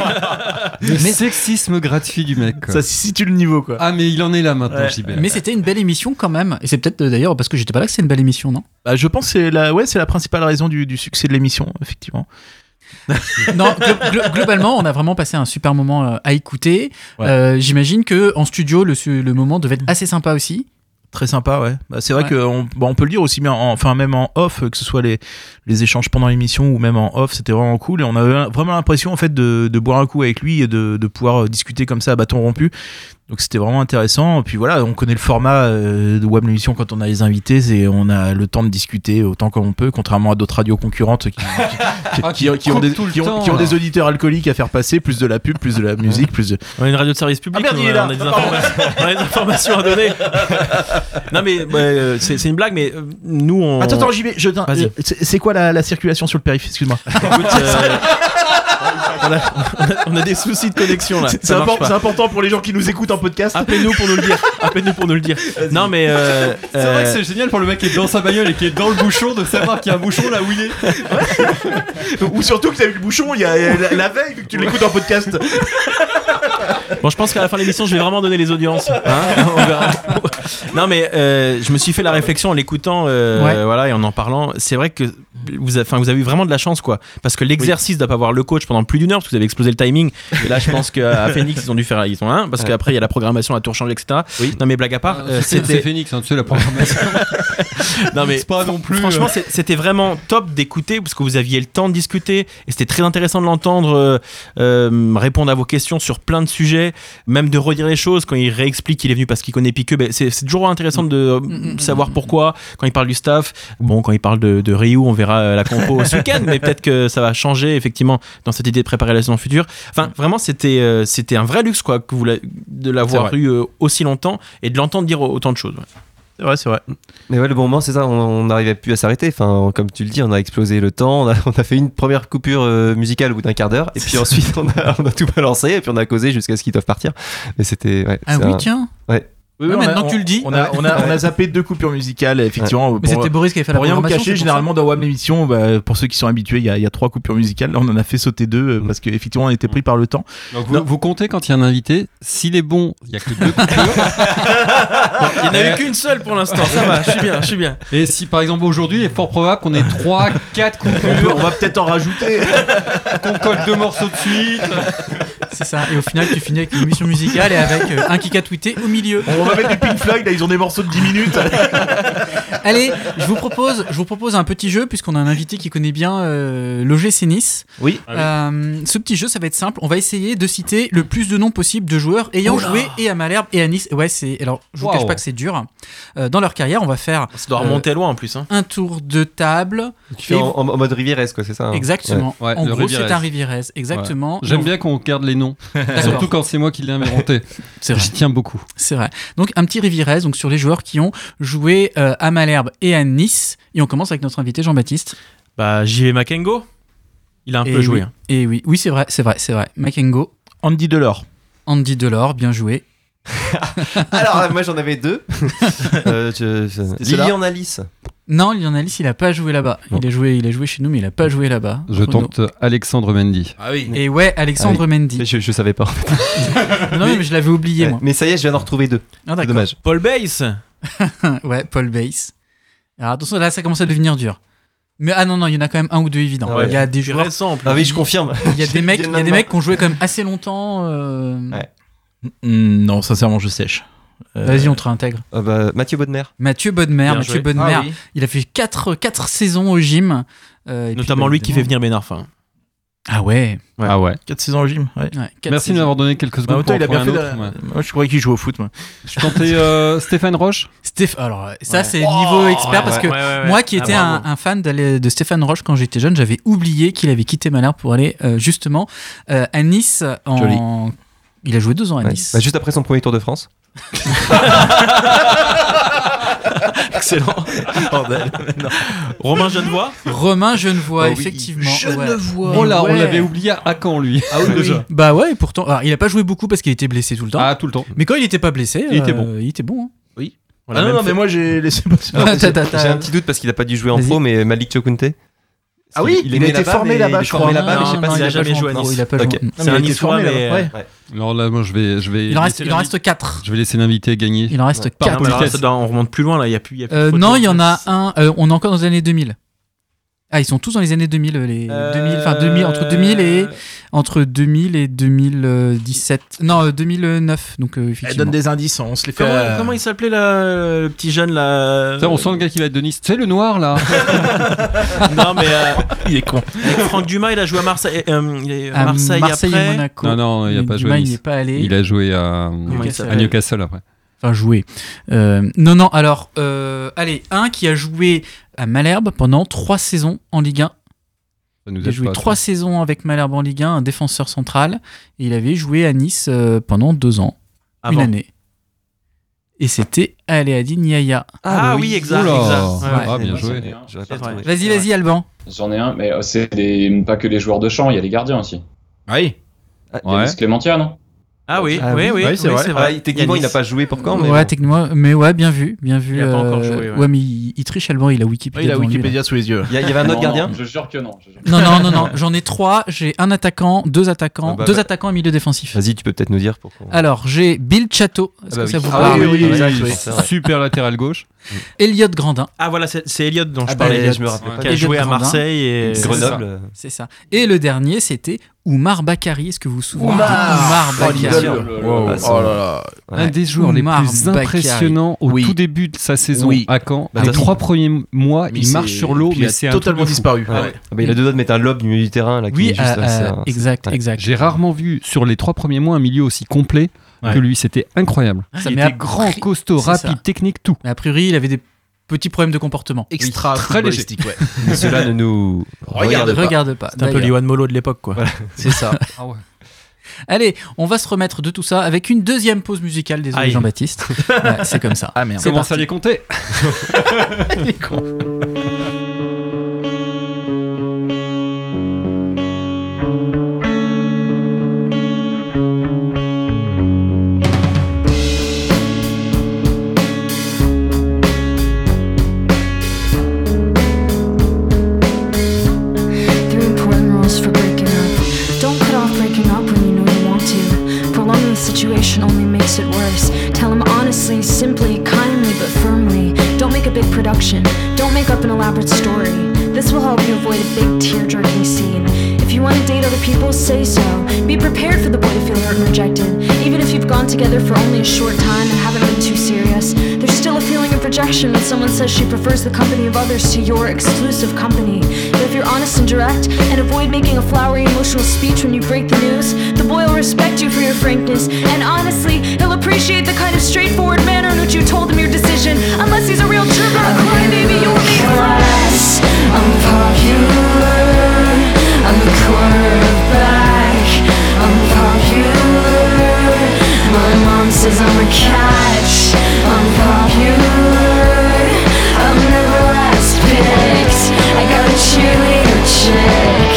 Le sexisme gratuit du mec. quoi. Ça situe le niveau, quoi. Ah, mais il en est là maintenant, Ouais. Mais c'était une belle émission quand même. Et c'est peut-être euh, d'ailleurs parce que j'étais pas là que c'est une belle émission, non? Bah, je pense que c'est la, ouais, c'est la principale raison du, du succès de l'émission, effectivement. Non, glo- glo- globalement, on a vraiment passé un super moment euh, à écouter. Ouais. Euh, J'imagine que en studio, le, moment devait être assez sympa aussi. Très sympa, ouais. Bah, c'est vrai Ouais. qu'on bah, on peut le dire aussi bien, en- enfin même en off, que ce soit les, les échanges pendant l'émission ou même en off, c'était vraiment cool. Et on avait vraiment l'impression en fait de, de boire un coup avec lui et de, de pouvoir euh, discuter comme ça à bâton rompu. Donc c'était vraiment intéressant. Et puis voilà, on connaît le format euh, de web l'émission quand on a les invités, c'est on a le temps de discuter autant qu'on peut, contrairement à d'autres radios concurrentes qui, qui, Ah, qui- ont, des, ont- ont auditeurs alcooliques à faire passer, plus de la pub, plus de la musique, plus de... On est une radio de service public. Ah merde. On a des, Ah, on a des informations à donner. non mais ouais, euh, c'est c'est une blague, mais euh, nous on. Attends, attends, j'y vais. C'est quoi la, la circulation sur le périph' Excuse-moi. On, a, on a- on a des soucis de connexion là. C'est Ça c'est marche impor- pas. c'est important pour les gens qui nous écoutent en podcast. Appelez-nous pour nous le dire. Appelez-nous pour nous le dire. Non mais euh, C'est vrai que euh, c'est génial pour le mec qui est dans sa bagnole et qui est dans le bouchon de savoir qu'il y a un bouchon là où il est. Ou surtout que t'as eu le bouchon il y a la, la veille vu que tu l'écoutes en podcast. Bon, je pense qu'à la fin de l'émission, je vais vraiment donner les audiences. Hein On verra. non, mais euh, je me suis fait la réflexion en l'écoutant, euh, Ouais. voilà, et en en parlant. C'est vrai que vous, avez, enfin, vous avez eu vraiment de la chance, quoi. Parce que l'exercice de pas avoir le coach pendant plus d'une heure, parce que vous avez explosé le timing. Et là, je pense qu'à Phoenix, ils ont dû faire, ils ont un, parce qu'après, il y a la programmation à tout changer, etc. Oui. Non, mais blague à part, euh, C'est c'était. Phoenix, hein, tu sais, la programmation. Non, mais pas non plus. Franchement, euh, c'était vraiment top d'écouter parce que vous aviez le temps de discuter et c'était très intéressant de l'entendre euh, euh, répondre à vos questions sur plein de sujets, même de redire les choses quand il réexplique qu'il est venu parce qu'il connaît Piqueux. ben, c'est toujours intéressant de euh, Mm, mm, savoir mm, pourquoi. Quand il parle du staff, bon, quand il parle de, de Ryu, on verra euh, la compo ce week-end, mais peut-être que ça va changer effectivement dans cette idée de préparer la saison future. Enfin, vraiment, c'était euh, c'était un vrai luxe quoi que vous l'a- de l'avoir eu euh, aussi longtemps et de l'entendre dire autant de choses. ouais. C'est vrai, c'est vrai. Mais ouais, le bon moment, c'est ça, on n'arrivait plus à s'arrêter. Enfin, comme tu le dis, on a explosé le temps, on a, on a fait une première coupure euh, musicale au bout d'un quart d'heure, et puis ensuite on a, on a tout balancé, et puis on a causé jusqu'à ce qu'ils doivent partir. Mais c'était. Ouais, Ah oui, un- tiens. Ouais. Oui, Ouais, on a- maintenant que tu le dis. On a, on a, on a zappé deux coupures musicales, effectivement. Mais c'était Boris qui avait fait la Pour rien vous cacher, généralement dans WAM l'émission, bah, pour ceux qui sont habitués, il y, a- il y a trois coupures musicales. Là, on en a fait sauter deux euh, parce qu'effectivement, on était pris par le temps. Donc vous, vous comptez quand il y a un invité, s'il est bon, il y a que deux coupures. Il n'y en a eu qu'une seule pour l'instant, ça va, je suis bien, je suis bien. Et si par exemple aujourd'hui, il est fort probable qu'on ait trois, quatre coupures, on va peut-être en rajouter. qu'on colle deux morceaux de suite. C'est ça. Et au final, tu finis avec une émission musicale et avec euh, un kick à tweeter au milieu. On va mettre du Pink Floyd, là, ils ont des morceaux de 10 minutes. Allez, je vous propose, je vous propose un petit jeu puisqu'on a un invité qui connaît bien euh, l'OGC Nice. Oui. Euh, ce petit jeu, ça va être simple. On va essayer de citer le plus de noms possible de joueurs ayant joué et à Malherbe et à Nice. Ouais, c'est. Alors, je vous Wow. cache pas que c'est dur. Euh, dans leur carrière, on va faire Ça doit remonter loin en plus. Hein. un tour de table. Tu fais Et- en, en- en mode Rivieres, quoi, c'est ça hein Exactement. Ouais, en le gros, c'est Rivierez. un Rivierez. Exactement. J'aime bien qu'on garde les noms, surtout quand c'est moi qui l'ai inventé. J'y tiens beaucoup. C'est vrai. Donc un petit Rivierez donc sur les joueurs qui ont joué euh, à Malherbe et à Nice. Et on commence avec notre invité Jean-Baptiste. Bah, JV Makengo, il a un Et peu joué. oui. hein. Et oui, oui, c'est vrai, c'est vrai, c'est vrai. Makengo, Andy Delors. Andy Delors, bien joué. Alors, moi j'en avais deux. euh, je- je- Lilian Alice. Non, Lionel il a pas joué là-bas. Il a joué, il a joué chez nous, mais il a pas joué là-bas. Je Chrono. tente Alexandre Mendy. Ah oui. Et ouais, Alexandre Mendy. Je, je savais pas. non, mais je l'avais oublié moi. Mais ça y est, je viens d'en retrouver deux. Ah, C'est dommage. Paul Bass, ouais, Paul Bass. Alors attention, là, ça commence à devenir dur. Mais ah non, non, il y en a quand même un ou deux évidents. Ah ouais. Il y a des joueurs, récent en plus. Ah oui, je confirme. il y a des mecs, il y a des mecs qui ont joué quand même assez longtemps. euh, Ouais. Hmm, non, sincèrement, je sèche. Euh, Vas-y, on te réintègre. Ah bah, Mathieu Baudemer. Mathieu Bodmer, Mathieu. Bodmer, Ah oui. il a fait 4 quatre, saisons au gym. euh, et puis, Notamment bah, lui qui fait venir Ben Arfa. Ah ouais. Ouais. Ah ouais. 4 saisons au gym. Ouais. ouais quatre Merci de m'avoir donné quelques Bah, secondes autant pour il a en bien fait. de-. Moi, je croyais qu'il jouait au foot. Moi. Je tentais euh, Stéphane Roche. Stéph- alors ça Ouais. c'est niveau expert parce que Ouais, ouais, ouais. moi qui Ah, étais un, fan de Stéphane Roche quand j'étais jeune, j'avais oublié qu'il avait quitté Malherbe pour aller euh, justement euh, à Nice en. Joli. Il a joué deux ans à. Nice. Bah, juste après son premier Tour de France. Excellent. Bordel. Romain Genevois, Romain Genevois, oui. effectivement. ouais. Genevois. Oh là, on l'avait oublié à quand lui Ah oui, Déjà. oui. Bah ouais, et pourtant, alors, il a pas joué beaucoup parce qu'il était blessé tout le temps. Ah, tout le temps. Mais quand il était pas blessé, Il était euh, bon. Il était bon. hein. On Ah non, non, fait- mais moi j'ai laissé passer. J'ai un petit doute parce qu'il a pas dû jouer en pro, mais Malik Chokunte. Ah oui, il, a été là-bas, formé là-bas, il je formé crois. là-bas, mais je sais pas s'il il a jamais joué à Nice. Il a pas joué. C'est un il était Niçois, formé, mais. Alors là, moi, je vais, je vais. Il en reste, il en reste 4. Je vais laisser l'invité gagner. Il en reste Par Ah, 4. mais alors, politesse. ça doit- on remonte plus loin là, il y a plus. il y a plus de Euh, non, il y en a un. euh, on est encore dans les années 2000. Ah, ils sont tous dans les années 2000, euh, les 2000, enfin 2000, entre 2000 et entre 2000 et 2017. Non, euh, 2009. Donc euh, Elle donne des indices, on se les fait. Comment, euh, comment il s'appelait là, le petit jeune là on sent le gars qui va être de Nice. Tu sais, le noir là Non, mais euh, Il est con. avec Franck Dumas, il a joué à Marseille, euh, il est à À Marseille, Marseille après. et Monaco. Non, non, il a pas joué Dumas, à il Nice. n'y est pas allé. Il a joué à, il à Newcastle après. Enfin, joué. Euh, non, non, alors, euh, allez, un qui a joué à Malherbe pendant trois saisons en Ligue 1. Ça nous Il a joué pas, trois ça. saisons avec Malherbe en Ligue 1, un défenseur central. Et il avait joué à Nice euh, pendant deux ans, Avant. une année. Et c'était Aléadi Niaya. Ah, oui, exact. Exact. Ah, Ouais, bien joué. C'est vrai. retrouvé. Vas-y, vas-y, Alban. J'en ai un, mais euh, c'est des- pas que les joueurs de champ, il y a les gardiens aussi. Oui. Ouais. Denis Clémentia, non? Ah oui, Ah oui, oui. oui, Ouais, c'est vrai. Ah, techniquement, il n'a pas joué pour quand mais ouais, bon. techniquement, mais ouais, bien vu, bien vu. Il a pas encore euh, joué, ouais. mais il, il triche Alban, il a Wikipédia. il a lui. Wikipédia sous les yeux. Il y, a- il y avait un autre Non, gardien non, Je jure que non. je jure que Non, non, non, non. J'en ai trois. J'ai un attaquant, deux attaquants, Ah bah, deux bah. attaquants et milieu défensif. Vas-y, tu peux peut-être nous dire pourquoi. Alors, j'ai Bill Chateau. Est-ce Ah bah que ça vous Ah parle oui, oui, oui, exact, oui, oui, oui. c'est vrai. Super latéral gauche. Elliot Grandin, Ah voilà, c'est Elliot dont je Ah bah, parlais. Elliot, je me rappelle ouais. pas. qui a Elliot joué à. Marseille et Grenoble. c'est ça. Et le dernier, c'était Oumar Bakari. Est-ce que vous vous souvenez Oumar. de Oumar Oh, Bakari Wow. Ah, Oh là là. Ouais. Un des joueurs les plus Bakary. impressionnants au Oui. tout début de sa saison Oui. à Caen. Bah, les trois premiers mois, Mais il marche sur l'eau, mais a c'est totalement disparu. Ouais. Ouais. Ah bah, il a deux doigts de mettre un lob du milieu du terrain là, qui Oui, est juste euh, euh, exact, exact. J'ai rarement vu sur les trois premiers mois un milieu aussi complet Ouais. que lui. C'était incroyable. Ça il met était grand, costaud, rapide, ça. technique, tout. Mais a priori, il avait des petits problèmes de comportement. Extra très footballistique, ouais. Mais cela ne nous Regarde pas. Regarde pas. C'est un peu l'Iwan Molo de l'époque quoi. C'est ça. Allez, on va se remettre de tout ça avec une deuxième pause musicale. Désolé. Jean-Baptiste. Ouais, c'est comme ça. Ah merde. À parti. les compter. A big production. Don't make up an elaborate story. This will help you avoid a big tear jerking scene. If you want to date other people, say so. Be prepared for the boy to feel hurt and rejected. Even if you've gone together for only a short time and haven't been too serious, there's still a feeling of rejection when someone says she prefers the company of others to your exclusive company. But if you're honest and direct and avoid making a flowery emotional speech when you break the news, the boy will respect you for your frankness. And honestly, he'll appreciate the kind of straightforward manner in which you told him your decision. Unless he's a real jerk or a crybaby, you'll make less. I'm popular. I'm the quarterback. I'm popular. My mom says I'm a catch. I'm popular. I'm never last picked. I got a cheerleader chick.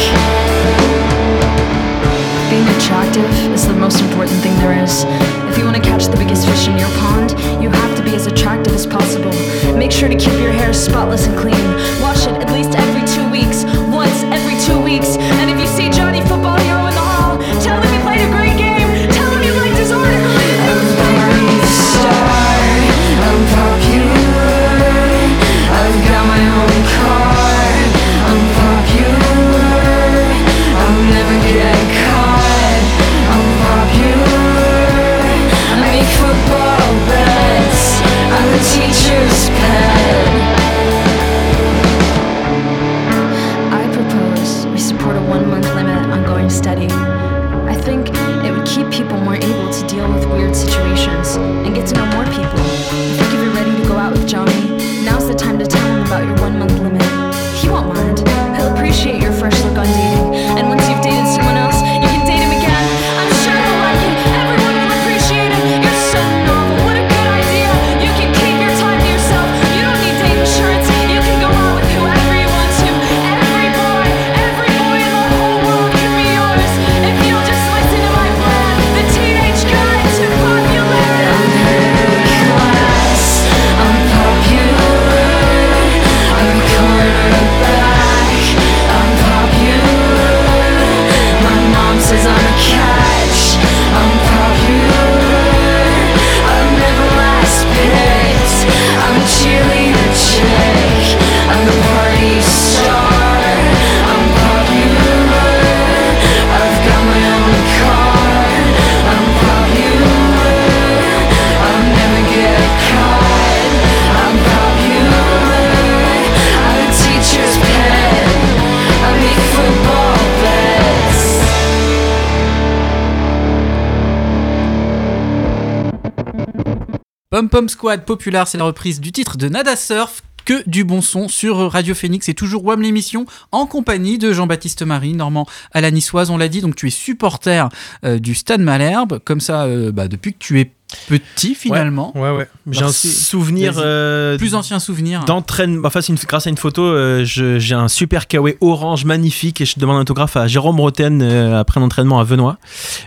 Being attractive is the most important thing there is. If you want to catch the biggest fish in your pond, you have to be as attractive as possible. Make sure to keep your hair spotless and clean. Wash it at least every two weeks, once every two weeks. Pom Squad Popular, c'est la reprise du titre de Nada Surf. Que du bon son sur Radio Phoenix et toujours WAM l'émission en compagnie de Jean-Baptiste Marie, Normand à on l'a dit, donc tu es supporter euh, du Stade Malherbe, comme ça euh, bah, depuis que tu es petit finalement. Ouais, ouais. J'ai un souvenir. euh, Plus ancien souvenir. D'entraînement. Enfin, c'est une- grâce à une photo, euh, je- j'ai un super kawaii orange magnifique et je demande un autographe à Jérôme Roten euh, après un entraînement à Venoy.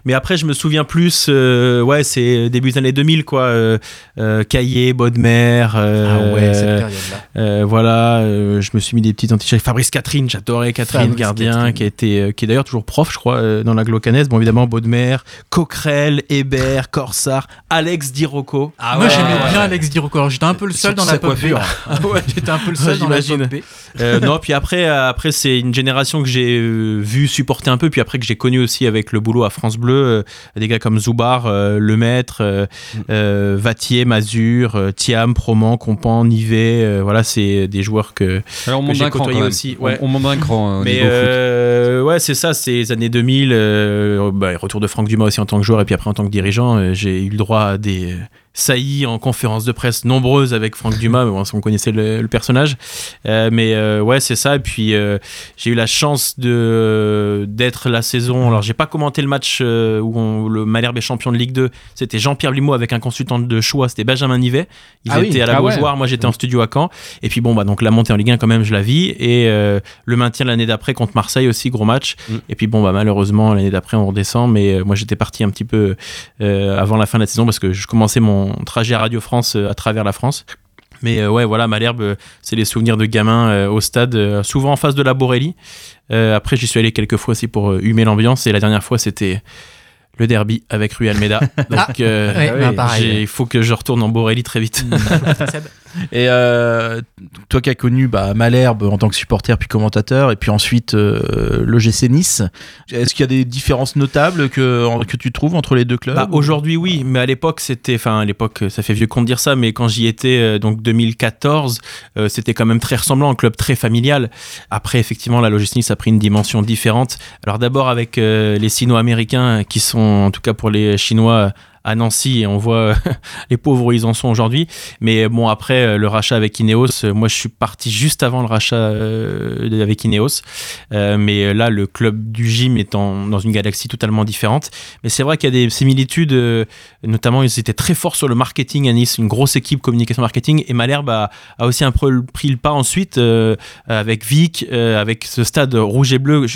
Mais après, je me souviens plus, euh, ouais, c'est début des années 2000, quoi. Euh, euh, Caillé, Baudemer. euh, Ah ouais, cette période-là. euh, voilà, euh, je me suis mis des petites antichères. Fabrice Catherine, j'adorais Catherine Fabrice Gardien, Catherine. qui, a été, euh, qui est d'ailleurs toujours prof, je crois, euh, dans la glaucanaise. Bon, évidemment, Baudemer, Coquerel, Hébert, Corsard, Alex Dirocco. Ah Moi j'aimais bien Alex Dirocco. Alors, J'étais un peu le seul Surtout dans la pop B. coiffure. Ah ouais, j'étais un peu le seul dans la pop J'imagine. B. Euh, non, puis après, euh, après c'est une génération que j'ai euh, vu supporter un peu, puis après que j'ai connu aussi avec le boulot à France Bleu, euh, des gars comme Zoubar, euh, Le Maître, euh, euh, Vatier, Mazur, euh, Thiam, Proman, Compan, Nivet, euh, voilà, c'est des joueurs que, Alors, on que j'ai côtoyé aussi. On- Ouais. On, monte d'un cran euh, Mais euh, ouais, c'est ça, c'est les années 2000, euh, bah, retour de Franck Dumas aussi en tant que joueur, et puis après en tant que dirigeant, euh, j'ai eu le droit à des saillies en conférences de presse nombreuses avec Franck Dumas, mais bon, on connaissait le, le personnage. Euh, mais euh, ouais, c'est ça. Et puis euh, j'ai eu la chance de d'être la saison. Alors j'ai pas commenté le match où, on- le Malherbe est champion de Ligue 2. C'était Jean-Pierre Limo avec un consultant de choix. C'était Benjamin Nivet. Ils Ah oui. étaient à la Ah ouais. Moi j'étais en studio à Caen. Et puis bon bah donc la montée en Ligue 1 quand même je la vis et le maintien l'année d'après contre Marseille aussi gros match. Mm. Et puis bon bah malheureusement l'année d'après on redescend. Mais moi j'étais parti un petit peu avant la fin de la saison parce que je commençais mon trajet à Radio France euh, à travers la France. Mais euh, ouais, voilà, Malherbe, euh, c'est les souvenirs de gamin euh, au stade, euh, souvent en face de la Borelli. Euh, après, j'y suis allé quelques fois aussi pour euh, humer l'ambiance. Et la dernière fois, c'était le derby avec Rui Almeida. Donc, euh, ouais, bah, il faut que je retourne en Borelli très vite. Et euh, toi qui as connu bah, Malherbe en tant que supporter puis commentateur, et puis ensuite euh, l'OGC Nice, est-ce qu'il y a des différences notables que, que tu trouves entre les deux clubs Bah, aujourd'hui, oui, mais à l'époque, c'était. Enfin, à l'époque, ça fait vieux con de dire ça, mais quand j'y étais, euh, donc 2014, euh, c'était quand même très ressemblant, un club très familial. Après, effectivement, la logistique, ça a pris une dimension différente. Alors, d'abord, avec les sino-américains, qui sont, en tout cas pour les Chinois, à Nancy, et on voit les pauvres où ils en sont aujourd'hui. Mais bon, après, euh, le rachat avec Ineos, euh, moi, je suis parti juste avant le rachat euh, avec Ineos. Euh, mais là, le club du gym est dans une galaxie totalement différente. Mais c'est vrai qu'il y a des similitudes, euh, notamment ils étaient très forts sur le marketing à Nice, une grosse équipe communication marketing, et Malherbe a, a aussi un peu pris le pas ensuite euh, avec Vic, euh, avec ce stade rouge et bleu que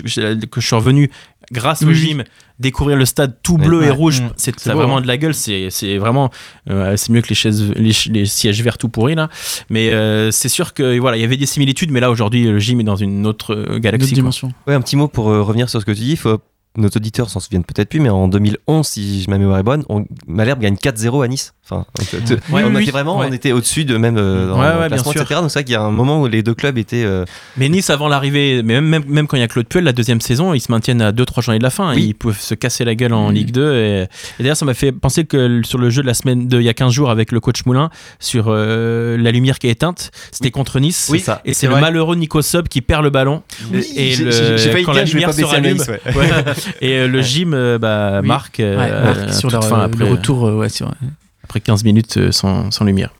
je suis revenu grâce au gym. Découvrir le stade tout Ouais. bleu et rouge, Mmh. c'est ça beau, vraiment hein. de la gueule. C'est c'est vraiment euh, c'est mieux que les chaises, les, sièges verts tout pourris là. Mais euh, c'est sûr que voilà, il y avait des similitudes, mais là aujourd'hui le gym est dans une autre euh, Une galaxie. autre quoi. dimension. Ouais, un petit mot pour euh, revenir sur ce que tu dis. Faut, nos auditeurs s'en souviennent peut-être plus, mais en 2011, si ma mémoire est bonne, on, Malherbe gagne 4-0 à Nice. Enfin, euh, Ouais, on oui, était vraiment, Ouais. on était au-dessus de même euh, dans Ouais, le ouais, bien classement, sûr. etc. Donc c'est vrai qu'il y a un moment où les deux clubs étaient. euh, Mais Nice, avant l'arrivée, mais même, même, même quand il y a Claude Puel, la deuxième saison, ils se maintiennent à 2-3 journées de la fin. Oui. Ils peuvent se casser la gueule en Mhm. Ligue 2. Et, et d'ailleurs, ça m'a fait penser que sur le jeu de la semaine de il y a 15 jours avec le coach Moulin, sur euh, la lumière qui est éteinte, c'était contre Nice. Oui, ça. Et C'est le vrai. malheureux Nico Sub qui perd le ballon. Et le- quand dire, la lumière se rallume, Anaïs, ouais. ouais. et euh, le gym euh, bah, Oui. marque, euh, sur fin le après, retour euh, ouais, sur- après 15 minutes euh, sans, sans lumière.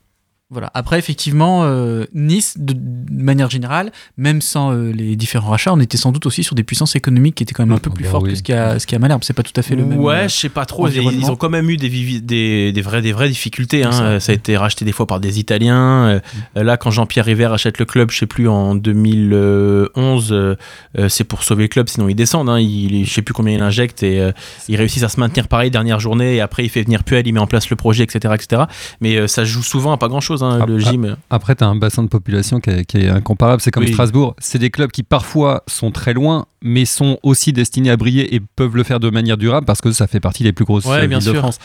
Voilà. Après, effectivement, euh, Nice, de, de manière générale, même sans euh, les différents rachats, on était sans doute aussi sur des puissances économiques qui étaient quand même un peu Oh, plus fortes oui. que ce qu'il y a, ce qu'il y a à Malherbe. C'est pas tout à fait le même. Ouais, euh, je sais pas trop. Ils, ont quand même eu des, des, des, vraies, des vraies difficultés. Hein. Ça. Ça a été racheté des fois par des Italiens. Euh, Là, quand Jean-Pierre River achète le club, je sais plus, en 2011, euh, euh, c'est pour sauver le club, sinon ils descendent. Hein. Il, je sais plus combien il injecte et euh, ils réussissent à se maintenir pareil dernière journée. Et après, il fait venir Puel, il met en place le projet, etc. etc. Mais euh, ça joue souvent à pas hein, le gym. Après, tu as un bassin de population qui est, qui est incomparable. C'est comme Oui. Strasbourg. C'est des clubs qui parfois sont très loin, mais sont aussi destinés à briller et peuvent le faire de manière durable parce que ça fait partie des plus grosses Ouais, bien villes de sûr. France.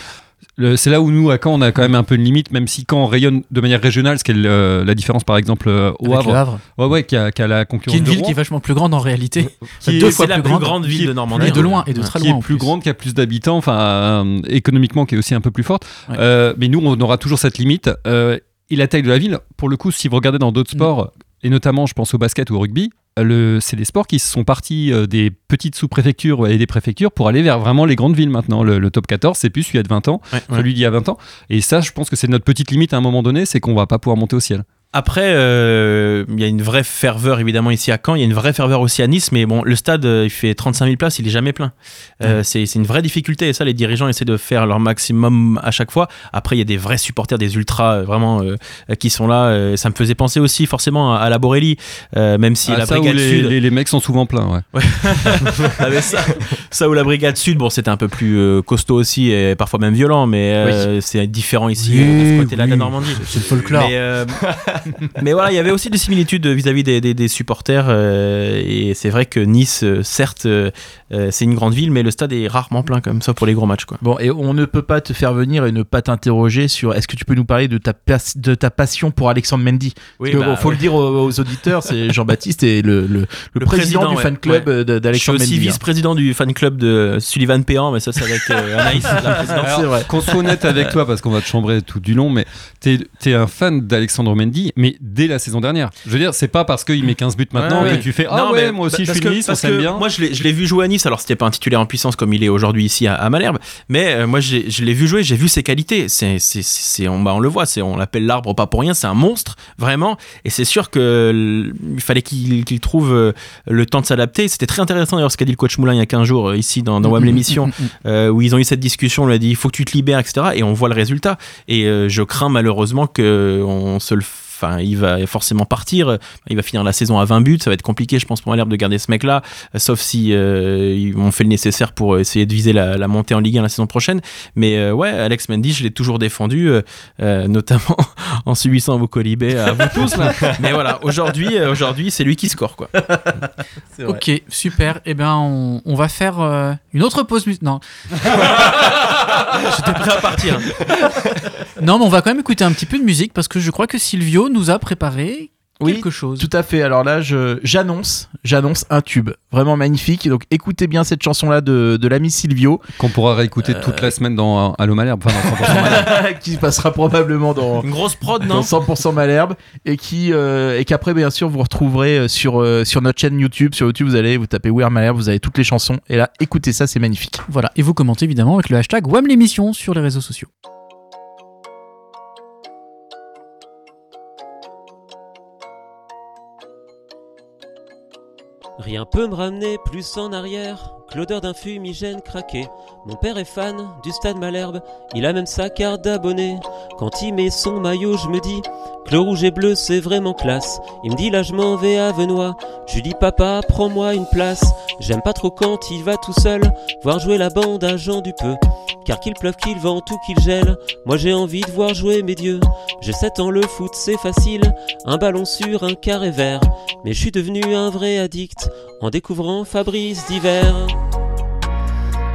C'est là où nous, à Caen, on a quand même un peu une limite, même si Caen rayonne de manière régionale, ce qui est le- la différence par exemple euh, au Havre. Havre, Ouais, ouais, qui a, qui a la qui est concurrence une de ville Rouen, qui est vachement plus grande en réalité. qui deux est- c'est la plus plus grande, grande qui ville de Normandie. Et de loin et de très qui loin. en est plus plus. grande, qui a plus d'habitants, enfin euh, économiquement qui est aussi un peu plus forte. Ouais. Euh, mais nous, on aura toujours cette limite. Euh, et la taille de la ville, pour le coup, si vous regardez dans d'autres Mm. sports, et notamment, je pense au basket ou au rugby, c'est des sports qui sont partis euh, des petites sous-préfectures et des préfectures pour aller vers vraiment les grandes villes maintenant. Le, le top 14, c'est plus celui de 20 ans, Ouais, ouais. celui d'il y a 20 ans. Et ça, je pense que c'est notre petite limite à un moment donné, c'est qu'on va pas pouvoir monter au ciel. Après, euh, il y a une vraie ferveur évidemment ici à Caen, il y a une vraie ferveur aussi à Nice, mais bon, le stade euh, il fait 35 000 places, il est jamais plein. Euh, c'est c'est une vraie difficulté et ça, les dirigeants essaient de faire leur maximum à chaque fois. Après, il y a des vrais supporters, des ultras vraiment euh, qui sont là. ça me faisait penser aussi forcément à, à la Borelli, même si Ah, la Brigade les, Sud. les- les mecs sont souvent pleins, ouais. Ah, ça, ça où la Brigade Sud, bon, c'était un peu plus costaud aussi et parfois même violent, mais c'est différent ici Oui, de ce côté-là de la oui. Normandie. C'est le folklore. Mais, mais voilà, il y avait aussi des similitudes vis-à-vis des, des- des supporters. euh, et c'est vrai que Nice, euh, certes, euh, c'est une grande ville, mais le stade est rarement plein comme ça pour les gros matchs. Quoi. Bon, et on ne peut pas te faire venir et ne pas t'interroger sur est-ce que tu peux nous parler de ta, pas- de ta passion pour Alexandre Mendy? Oui, Parce que, bah, bon, faut ouais. le dire aux, aux auditeurs, c'est Jean-Baptiste et le, le, le Le président, président, du ouais, fan club ouais. euh, de- Je suis d'Alexandre aussi Mendy. hein. vice-président du fan club de Sullivan Péan, mais ça, c'est avec euh, Anaïs, la présidente. C'est vrai. Qu'on soit honnête avec toi, parce qu'on va te chambrer tout du long, mais t'es es un fan d'Alexandre Mendy, mais dès la saison dernière. Je veux dire, c'est pas parce qu'il met 15 buts maintenant Ouais, que tu fais Ah Non, ouais, mais moi aussi je parce suis que- liste, on s'aime bien. Moi, je l'ai je vu jouer à Nice. Alors, c'était pas un titulaire en puissance comme il est aujourd'hui ici à, à Malherbe, mais euh, moi, je l'ai vu jouer. J'ai vu ses qualités. C'est, on, bah, on le voit. On l'appelle l'arbre pas pour rien. C'est un monstre vraiment. Et c'est sûr que l- il fallait qu'il, qu'il trouve euh, le temps de s'adapter. C'était très intéressant d'ailleurs ce qu'a dit le coach Moulin il y a 15 jours euh, ici dans, dans WAM l'émission, euh, où ils ont eu cette discussion. On lui a dit il faut que tu te libères, etc. Et on voit le résultat. Et euh, je crains malheureusement que on se le Enfin, il va forcément partir. Il va finir la saison à 20 buts. Ça va être compliqué, je pense, pour Malherbe de garder ce mec-là. Euh, Sauf si euh, ont fait le nécessaire pour essayer de viser la, la montée en Ligue 1 la saison prochaine. Mais euh, ouais, Alex Mendy, je l'ai toujours défendu, euh, notamment en subissant vos colibés à vous tous. là. Mais voilà, aujourd'hui, aujourd'hui, c'est lui qui score, quoi. Ok, super. Eh ben, on, on va faire une autre pause. Non. J'étais prêt à partir. non, mais on va quand même écouter un petit peu de musique parce que je crois que Silvio nous a préparé Oui, quelque chose. Tout à fait. Alors là, je- j'annonce, j'annonce un tube vraiment magnifique. Donc écoutez bien cette chanson-là de, de l'ami Silvio, Qu'on pourra réécouter toute la semaine dans Allo Malherbe. Enfin, dans 100% Malherbe. qui passera probablement dans, Une grosse prod, dans non 100% Malherbe et qui euh, et qu'après bien sûr vous retrouverez euh, sur euh, sur notre chaîne YouTube. Sur YouTube, vous allez vous tapez We Are Malherbe, vous avez toutes les chansons et là écoutez ça, c'est magnifique. Voilà, et vous commentez évidemment avec le hashtag WAM l'émission sur les réseaux sociaux. Rien peut me ramener plus en arrière l'odeur d'un fumigène craqué. Mon père est fan du stade Malherbe, il a même sa carte d'abonné. Quand il met son maillot, je me dis que le rouge et bleu c'est vraiment classe. Il me dit là je m'en vais à Venois. Je lui dis papa, prends-moi une place. J'aime pas trop quand il va tout seul voir jouer la bande à Jean Dupeux. Car qu'il pleuve, qu'il vente ou qu'il gèle, moi j'ai envie de voir jouer mes dieux. J'ai 7 ans, le foot c'est facile, un ballon sur un carré vert. Mais je suis devenu un vrai addict en découvrant Fabrice d'hiver.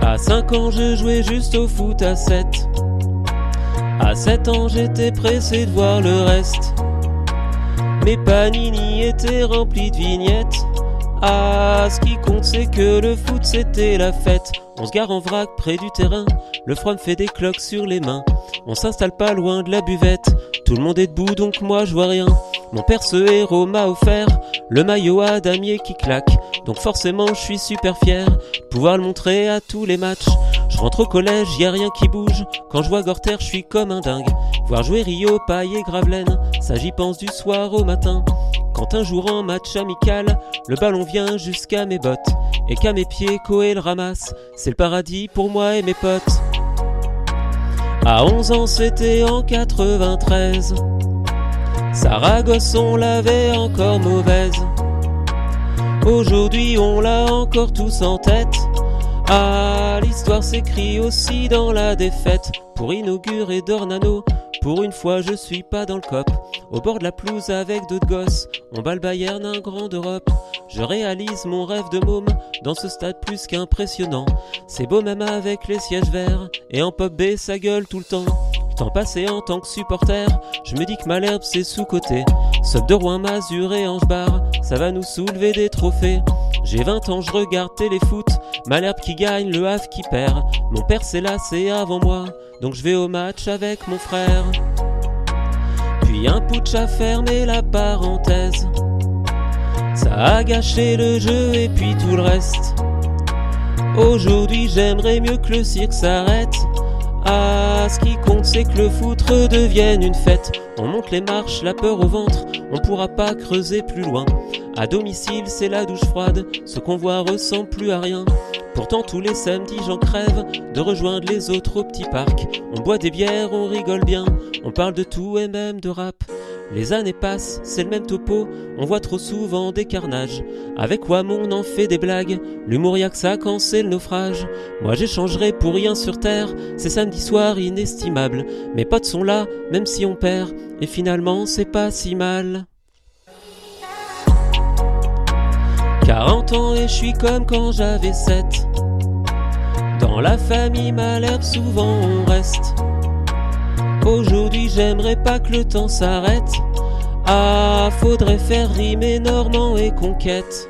À 5 ans, je jouais juste au foot à 7. À 7 ans, j'étais pressé de voir le reste. Mes panini étaient remplis de vignettes. Ah, ce qui compte, c'est que le foot, c'était la fête. On se gare en vrac près du terrain. Le froid me fait des cloques sur les mains. On s'installe pas loin de la buvette. Tout le monde est debout, donc moi je vois rien. Mon père, ce héros, m'a offert le maillot à damier qui claque. Donc forcément, je suis super fier pouvoir le montrer à tous les matchs. Je rentre au collège, y a rien qui bouge. Quand je vois Gorter, je suis comme un dingue. Voir jouer Rio, Paille et Gravelaine, ça j'y pense du soir au matin. Quand un jour en match amical, le ballon vient jusqu'à mes bottes et qu'à mes pieds Coé le ramasse, c'est le paradis pour moi et mes potes. À 11 ans, c'était en 93. Saragosse, on l'avait encore mauvaise. Aujourd'hui, on l'a encore tous en tête. Ah, l'histoire s'écrit aussi dans la défaite. Pour inaugurer Dornano, pour une fois, je suis pas dans le cop. Au bord de la pelouse avec d'autres gosses, on bat le Bayern, un grand d'Europe. Je réalise mon rêve de môme dans ce stade plus qu'impressionnant. C'est beau même avec les sièges verts et en pop B, ça gueule tout le temps. Temps passé en tant que supporter, je me dis que Malherbe c'est sous-côté. Sauf de Rouen, Mazur et Angebar, ça va nous soulever des trophées. J'ai 20 ans, je regarde téléfoot, Malherbe qui gagne, le Havre qui perd. Mon père c'est là, c'est avant moi, donc je vais au match avec mon frère. Puis un putsch a fermé la parenthèse. Ça a gâché le jeu et puis tout le reste. Aujourd'hui j'aimerais mieux que le cirque s'arrête. Ah, ce qui compte c'est que le foot redevienne une fête. On monte les marches, la peur au ventre, on pourra pas creuser plus loin. À domicile, c'est la douche froide, ce qu'on voit ressemble plus à rien. Pourtant, tous les samedis, j'en crève de rejoindre les autres au petit parc. On boit des bières, on rigole bien, on parle de tout et même de rap. Les années passent, c'est le même topo, on voit trop souvent des carnages. Avec Wam, on en fait des blagues, l'humour y'a que ça quand c'est le naufrage. Moi j'échangerai pour rien sur terre, ces samedis soirs inestimables. Mes potes sont là, même si on perd, et finalement c'est pas si mal. 40 ans et je suis comme quand j'avais 7. Dans la famille Malherbe, souvent on reste. Aujourd'hui, j'aimerais pas que le temps s'arrête. Ah, faudrait faire rimer Normand et Conquête.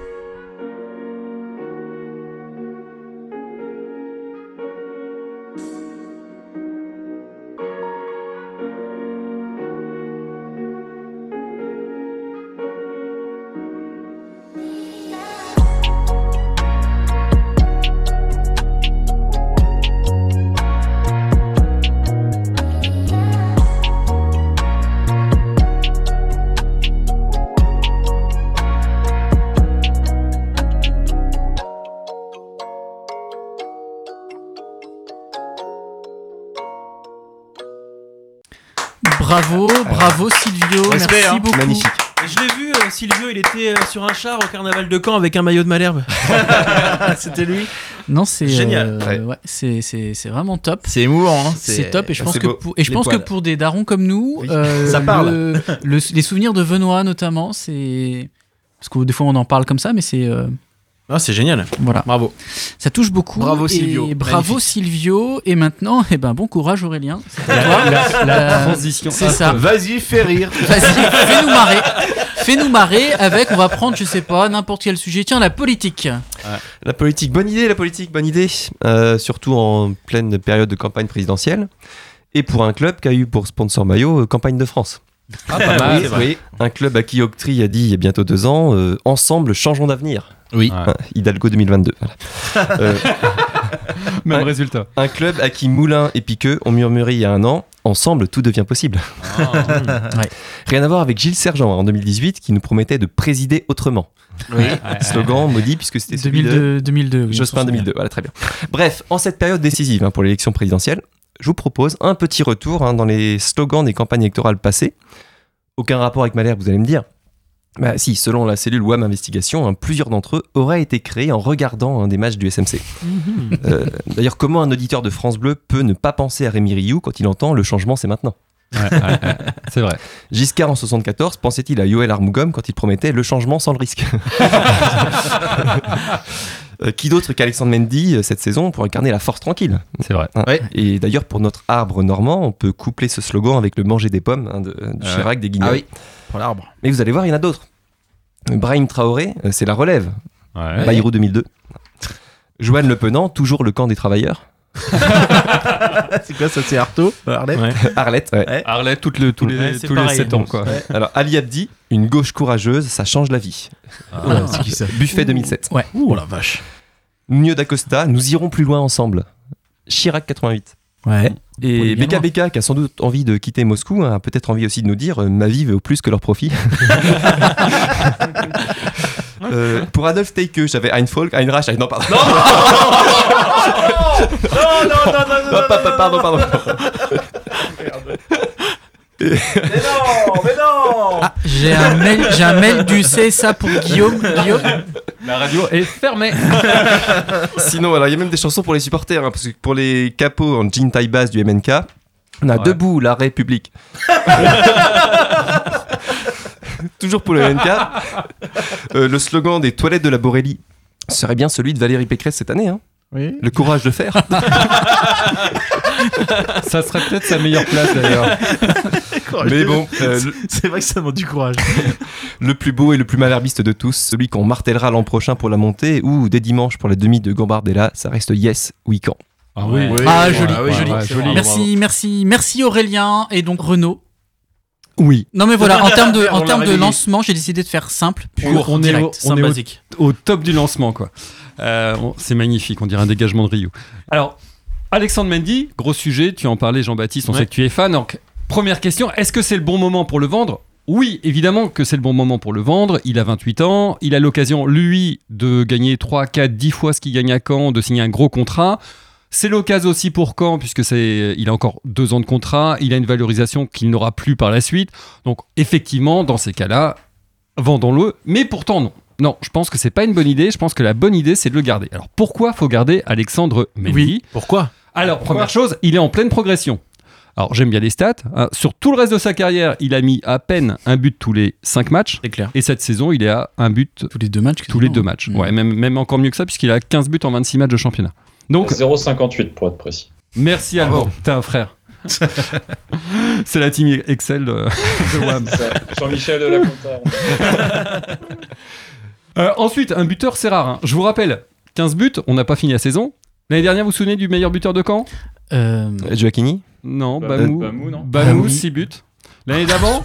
Hein. beaucoup. Magnifique. Je l'ai vu, euh, Silvio, il était euh, sur un char au carnaval de Caen avec un maillot de Malherbe. C'était lui. Non, c'est Génial. euh, Ouais. ouais, c'est c'est c'est vraiment top. C'est émouvant. hein, C'est top et je pense c'est que beau. pour, et je Les pense que poils. pour des darons comme nous, Oui, euh, ça parle. le- le- les souvenirs de Benoît notamment, c'est parce que des fois on en parle comme ça, mais c'est euh, Ah, c'est génial. voilà, Bravo. ça touche beaucoup. Bravo, Et Silvio. bravo Magnifique. Silvio. Et maintenant, eh ben bon courage Aurélien. La Euh, transition. c'est ça. Vas-y, fais rire. Vas-y, fais-nous marrer. Fais-nous marrer avec, on va prendre, je sais pas, n'importe quel sujet. Tiens, la politique. La politique, bonne idée, la politique, bonne idée. Euh, surtout en pleine période de campagne présidentielle. Et pour un club qui a eu pour sponsor maillot euh, Campagne de France. Ah, pas mal. Oui, oui. Un club à qui Octree a dit il y a bientôt deux ans euh, Ensemble, changeons d'avenir. Oui. Ouais. Hein, Hidalgo 2022. voilà. Euh, Même Ouais. résultat. un club à qui Moulin et Piqueux ont murmuré il y a un an Ensemble, tout devient possible. Ouais. Rien à voir avec Gilles Sergent hein, en 2018 qui nous promettait de présider autrement. Oui. Slogan maudit puisque c'était celui de 2002, 2002. oui, on Jospin s'en souvient. 2002, voilà très bien. Bref, en cette période décisive hein, pour l'élection présidentielle, je vous propose un petit retour hein, dans les slogans des campagnes électorales passées. Aucun rapport avec Malherbe, vous allez me dire. Bah si, selon la cellule WAM Investigation, hein, plusieurs d'entre eux auraient été créés en regardant hein, des matchs du SMC. Euh, D'ailleurs, comment un auditeur de France Bleu peut ne pas penser à Rémi Rioux quand il entend le changement c'est maintenant Ouais, ouais, ouais. C'est vrai. Giscard en 74 pensait-il à Yoel Armougom quand il promettait le changement sans le risque Euh, Qui d'autre qu'Alexandre Mendy euh, cette saison pour incarner la force tranquille C'est vrai. Hein. Ouais. Et d'ailleurs, pour notre arbre normand, on peut coupler ce slogan avec le manger des pommes hein, de, de Ouais. Chirac des Guignols. Ah oui. Pour l'arbre. Mais vous allez voir, il y en a d'autres. Brahim Traoré, euh, c'est la relève. Ouais. Bayrou 2002. Joanne Le Penant, toujours le camp des travailleurs. c'est quoi ça C'est Artaud Arlette Ouais. Arlette, ouais. Ouais. Arlette, toutes les, tous les, tous les pareil. 7 ans, quoi. Alors, Ali Abdi, une gauche courageuse, ça change la vie. C'est qui ça? Buffet 2007. Ouais. Oh la vache. Nuno d'Acosta, nous irons plus loin ensemble. Chirac 88. Ouais. Et bien BK qui a sans doute envie de quitter Moscou, hein, a peut-être envie aussi de nous dire euh, ma vie vaut plus que leur profit. Euh, pour Adolphe Teike, j'avais Einfolk, Einrach, non, pardon. Non, Non, non, non, non, non, pardon, pardon, pardon. Mais non, mais non Ah, j'ai un mail, j'ai un mail du CSA pour Guillaume. Guillaume. La radio est fermée. Sinon, alors il y a même des chansons pour les supporters, hein, parce que pour les capots en jean taille basse du MNK, on a Ouais. Debout la République. Toujours pour le MNK, euh, le slogan des toilettes de la Borélie serait bien celui de Valérie Pécresse cette année. hein. Oui. Le courage de faire. Ça serait peut-être sa meilleure place d'ailleurs. Mais bon, euh, C'est vrai que ça demande du courage. le plus beau et le plus malherbiste de tous, celui qu'on martèlera l'an prochain pour la montée ou dès dimanche pour la demi de Gambardella, ça reste Yes, oui quand. Ah oui. Oui. Ah, Ouais, joli, oui, joli. ouais, joli. Merci, merci, merci Aurélien et donc Renaud. Oui. Non mais voilà, en termes de, On en termes de lancement, j'ai décidé de faire simple, On- pur, on est direct. au- on Simple est au- basique. Au top du lancement, quoi. Euh, on- c'est magnifique, on dirait un dégagement de Rio. Alors, Alexandre Mendy, gros sujet, tu en parlais Jean-Baptiste, on Ouais. sait que tu es fan. Donc, première question, est-ce que c'est le bon moment pour le vendre? Oui, évidemment que c'est le bon moment pour le vendre. Il a 28 ans, il a l'occasion, lui, de gagner 3, 4, 10 fois ce qu'il gagne à Caen, de signer un gros contrat. C'est l'occasion aussi pour Caen, puisque c'est, il a encore deux ans de contrat, il a une valorisation qu'il n'aura plus par la suite. Donc, effectivement, dans ces cas-là, vendons-le. Mais pourtant, non. Non, je pense que c'est pas une bonne idée. Je pense que la bonne idée, c'est de le garder. Alors, pourquoi faut garder Alexandre Mendy Oui. Pourquoi? Alors, première chose, il est en pleine progression. Alors, j'aime bien les stats. hein. Sur tout le reste de sa carrière, il a mis à peine un but tous les 5 matchs. C'est clair. Et cette saison, il est à un but Tous les deux matchs. tous les deux matchs. Mm. Ouais, même, même encore mieux que ça, puisqu'il a 15 buts en 26 matchs de championnat. Donc, 0,58 pour être précis. merci Alban. T'es un frère. C'est la team Excel de, de WAM. Jean-Michel de la Conta. Euh, ensuite, un buteur, c'est rare. hein. Je vous rappelle, 15 buts, on n'a pas fini la saison. L'année dernière, vous vous souvenez du meilleur buteur de Caen? Euh, Joaquini Non, Bah, Bamou. Bamou, non Bamou, Bamou. 6 buts. L'année d'avant,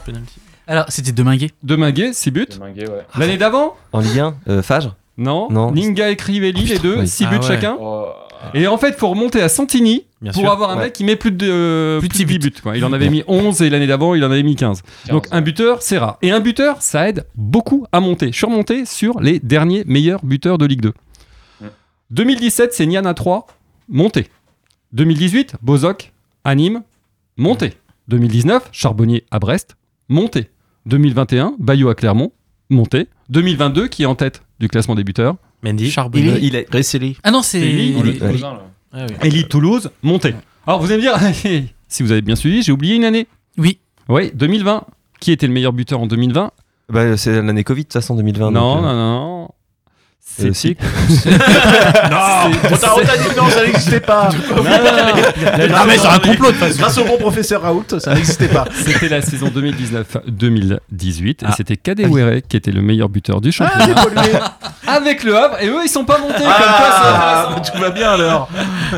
alors, c'était Deminguet. Deminguet, 6 buts. Ouais. L'année d'avant? En Ligue 1, euh, Fage Non. Non. Ninga et Crivelli, les deux, oui. 6 Ah buts ouais. chacun. Oh, Et en fait, il faut remonter à Santini Bien pour sûr. avoir un Ouais. mec qui met plus de, euh, Plus plus de de six 10 buts. quoi. Il en avait mis 11 et l'année d'avant, il en avait mis 15. 15, Donc un buteur, c'est rare. Et un buteur, ça aide beaucoup à monter. Je suis remonté sur les derniers meilleurs buteurs de Ligue 2. Mm. 2017, c'est Nian à 3, monté. 2018, Bozok à Nîmes, monté. 2019, Charbonnier à Brest, monté. 2021, Bayo à Clermont, monté. 2022, qui est en tête du classement des buteurs. Mendy. Charbonnier. Il est Resseli. Ah non, c'est. Eli, Eli-. Ah oui. Elite Toulouse, monté. Alors vous allez me dire, si vous avez bien suivi, j'ai oublié une année. Oui. Oui, 2020. Qui était le meilleur buteur en 2020 Bah, c'est l'année Covid, de toute façon, 2020. Non, donc, euh, non, non. Euh, C'est si. Non, on t'a on t'a dit que non, ça n'existait pas. Ah, mais c'est un complot de toute façon. Grâce au bon professeur Raoult, ça n'existait pas. C'était la saison 2019-2018 Ah. et c'était Kadewere qui était le meilleur buteur du championnat avec le Havre et eux ils sont pas montés comme quoi Ah, intéressant. tout va bien alors.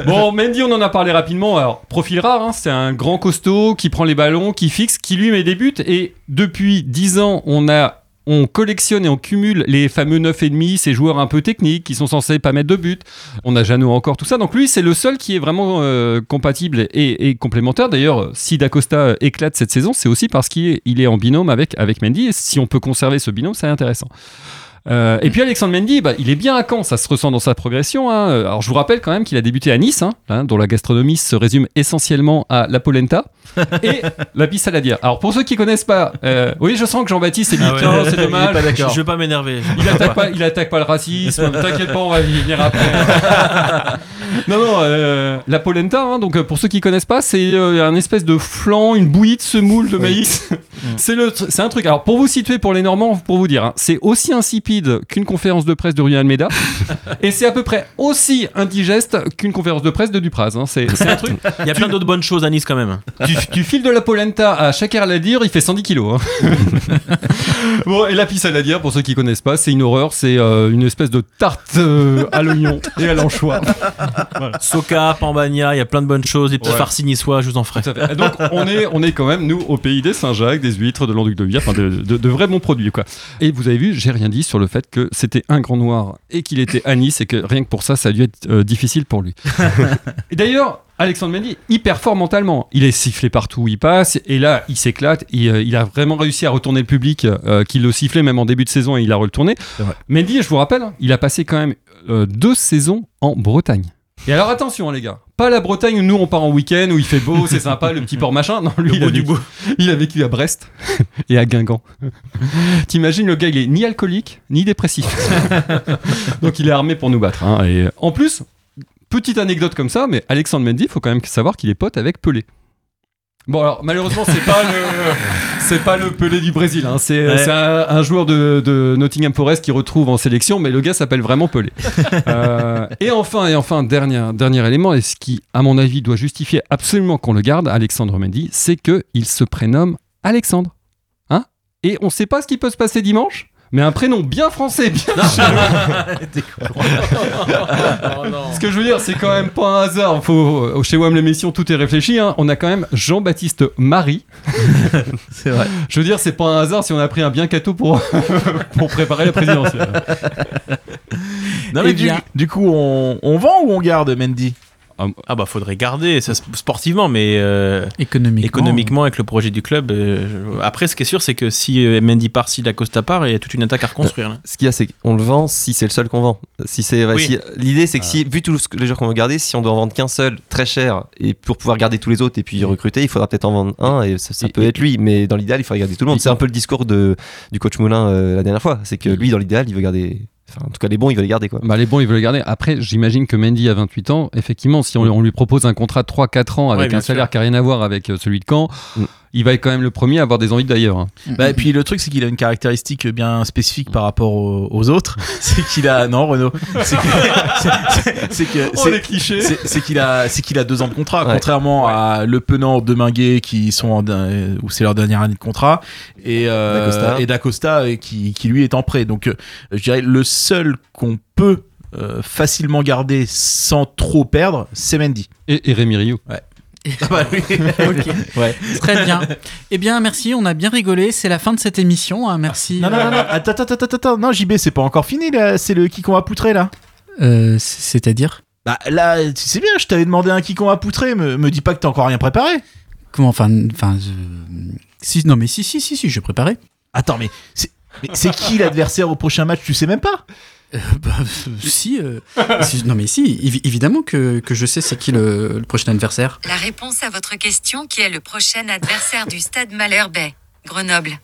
Bon, Mendy, on en a parlé rapidement. Alors, profil rare, hein, c'est un grand costaud qui prend les ballons, qui fixe, qui lui met des buts. Et depuis 10 ans, on a. On collectionne et on cumule les fameux 9,5, ces joueurs un peu techniques qui sont censés pas mettre de but. On a Jeannot encore, tout ça. Donc lui, c'est le seul qui est vraiment euh, compatible et, complémentaire. D'ailleurs, si Dacosta éclate cette saison, c'est aussi parce qu'il est, il est en binôme avec, avec Mendy. Et si on peut conserver ce binôme, c'est intéressant. Euh, et puis Alexandre Mendy, bah, il est bien à Caen, ça se ressent dans sa progression. hein. Alors je vous rappelle quand même qu'il a débuté à Nice, hein, hein, dont la gastronomie se résume essentiellement à la polenta et la pissaladière. Alors pour ceux qui connaissent pas, euh, oui je sens que Jean-Baptiste est dit Ah ouais. Tiens, c'est dommage. pas d'accord. Je veux pas m'énerver. Il attaque pas, il attaque pas le racisme. T'inquiète pas, on va y venir après. non, non, euh, la polenta. hein, donc euh, pour ceux qui connaissent pas, c'est euh, un espèce de flan, une bouillie de semoule de maïs. c'est le, c'est un truc. Alors pour vous situer, pour les Normands, pour vous dire, hein, c'est aussi insipide qu'une conférence de presse de Rui Almeida, et c'est à peu près aussi indigeste qu'une conférence de presse de Dupraz. hein. C'est, c'est un truc. Il y a plein d'autres bonnes choses à Nice quand même. Tu, tu files de la polenta à Shakir Ladir, il fait 110 kilos. hein. bon, et la pissaladière, pour ceux qui connaissent pas, c'est une horreur. C'est euh, une espèce de tarte euh, à l'oignon et à l'anchois. Soka, Pambagna, il y a plein de bonnes choses. Des petits Ouais. farcis niçois, je vous en ferai. À Donc on est, on est quand même nous au pays des Saint-Jacques, des huîtres, de l'Anduc de Vire, enfin de, de- de vrais bons produits quoi. Et vous avez vu, j'ai rien dit sur le fait que c'était un grand noir et qu'il était à Nice et que rien que pour ça, ça a dû être euh, difficile pour lui. et d'ailleurs. Alexandre Mendy, hyper fort mentalement. Il est sifflé partout où il passe, et là, il s'éclate. Il, euh, il a vraiment réussi à retourner le public euh, qui le sifflait même en début de saison, et il a retourné. Mendy, je vous rappelle, hein, il a passé quand même deux saisons en Bretagne. Et alors attention hein, les gars, pas la Bretagne où nous on part en week-end, où il fait beau, c'est sympa, le petit port machin. Non, lui il a, vécu, il a vécu à Brest et à Guingamp. T'imagines le gars, il est ni alcoolique, ni dépressif. Donc il est armé pour nous battre. hein. Et en plus, petite anecdote comme ça, mais Alexandre Mendy, faut quand même savoir qu'il est pote avec Pelé. Bon alors malheureusement c'est pas le c'est pas le Pelé du Brésil hein. c'est Ouais. c'est un, un joueur de, de Nottingham Forest qui retrouve en sélection mais le gars s'appelle vraiment Pelé. Euh, et enfin et enfin dernier dernier élément et ce qui à mon avis doit justifier absolument qu'on le garde Alexandre Mendy c'est que il se prénomme Alexandre hein? Et on sait pas ce qui peut se passer dimanche? Mais un prénom bien français bien Ce que je veux dire, c'est quand même pas un hasard. Faut, chez WAM l'émission, tout est réfléchi. hein. On a quand même Jean-Baptiste Marie. C'est vrai. Je veux dire, c'est pas un hasard si on a pris un bien cateau pour, pour préparer la présidentielle. Non, mais Eh du coup, on, on vend ou on garde Mendy? Ah bah faudrait garder ça sportivement, mais euh, Économiquement. économiquement avec le projet du club. euh, Après, ce qui est sûr, c'est que si euh, Mendy part, si Dacosta part, il y a toute une attaque à reconstruire. là. Ce qu'il y a, c'est qu'on le vend si c'est le seul qu'on vend. Si c'est, Oui. si- l'idée, c'est que si, vu tous les joueurs qu'on veut garder, si on doit en vendre qu'un seul, très cher, et pour pouvoir garder tous les autres et puis recruter, il faudra peut-être en vendre un, et ça, ça Et- peut et- être lui, mais dans l'idéal, il faudrait garder tout le monde. C'est un peu le discours de, du coach Moulin euh, la dernière fois. C'est que lui, dans l'idéal, il veut garder. Enfin, en tout cas, les bons, il veut les garder, quoi. Bah, les bons, ils veulent le garder. Après, j'imagine que Mendy a 28 ans. Effectivement, si on, on lui propose un contrat de 3-4 ans avec Ouais, un salaire sûr. qui n'a rien à voir avec euh, celui de Caen, Mm. Il va être quand même le premier à avoir des envies d'ailleurs. hein. Bah, et puis le truc, c'est qu'il a une caractéristique bien spécifique par rapport aux, aux autres. C'est qu'il a. Non, Renaud. C'est que. c'est- que. Oh, c'est- les clichés c'est c'est qu'il a, c'est qu'il a deux ans de contrat, Ouais. contrairement à Le Penant, Deminguet qui sont en, euh, où c'est leur dernière année de contrat, et euh, D'Acosta. et d'Acosta qui, qui lui est en prêt. Donc, euh, je dirais le seul qu'on peut euh, facilement garder sans trop perdre, c'est Mendy. Et, et Rémi Rioux. Ah bah oui. Ok. Ouais. Très bien. Eh bien, merci, on a bien rigolé. C'est la fin de cette émission. hein. Merci. Non, non, non, non, attends, attends, attends, attends, non, JB, c'est pas encore fini là, c'est le qui qu'on va poutrer là. Euh, c- C'est-à-dire? Bah là, tu sais bien, je t'avais demandé un qui qu'on va poutrer, me, me dis pas que t'as encore rien préparé. Comment Enfin, enfin, si, non, mais si, si, si, si, je préparais. Attends, mais c'est, mais c'est qui l'adversaire au prochain match, tu sais même pas bah, euh, si, si- non, mais si, évi- évidemment que, que je sais c'est qui le, le prochain adversaire. La réponse à votre question qui est le prochain adversaire du stade Malherbe. Grenoble.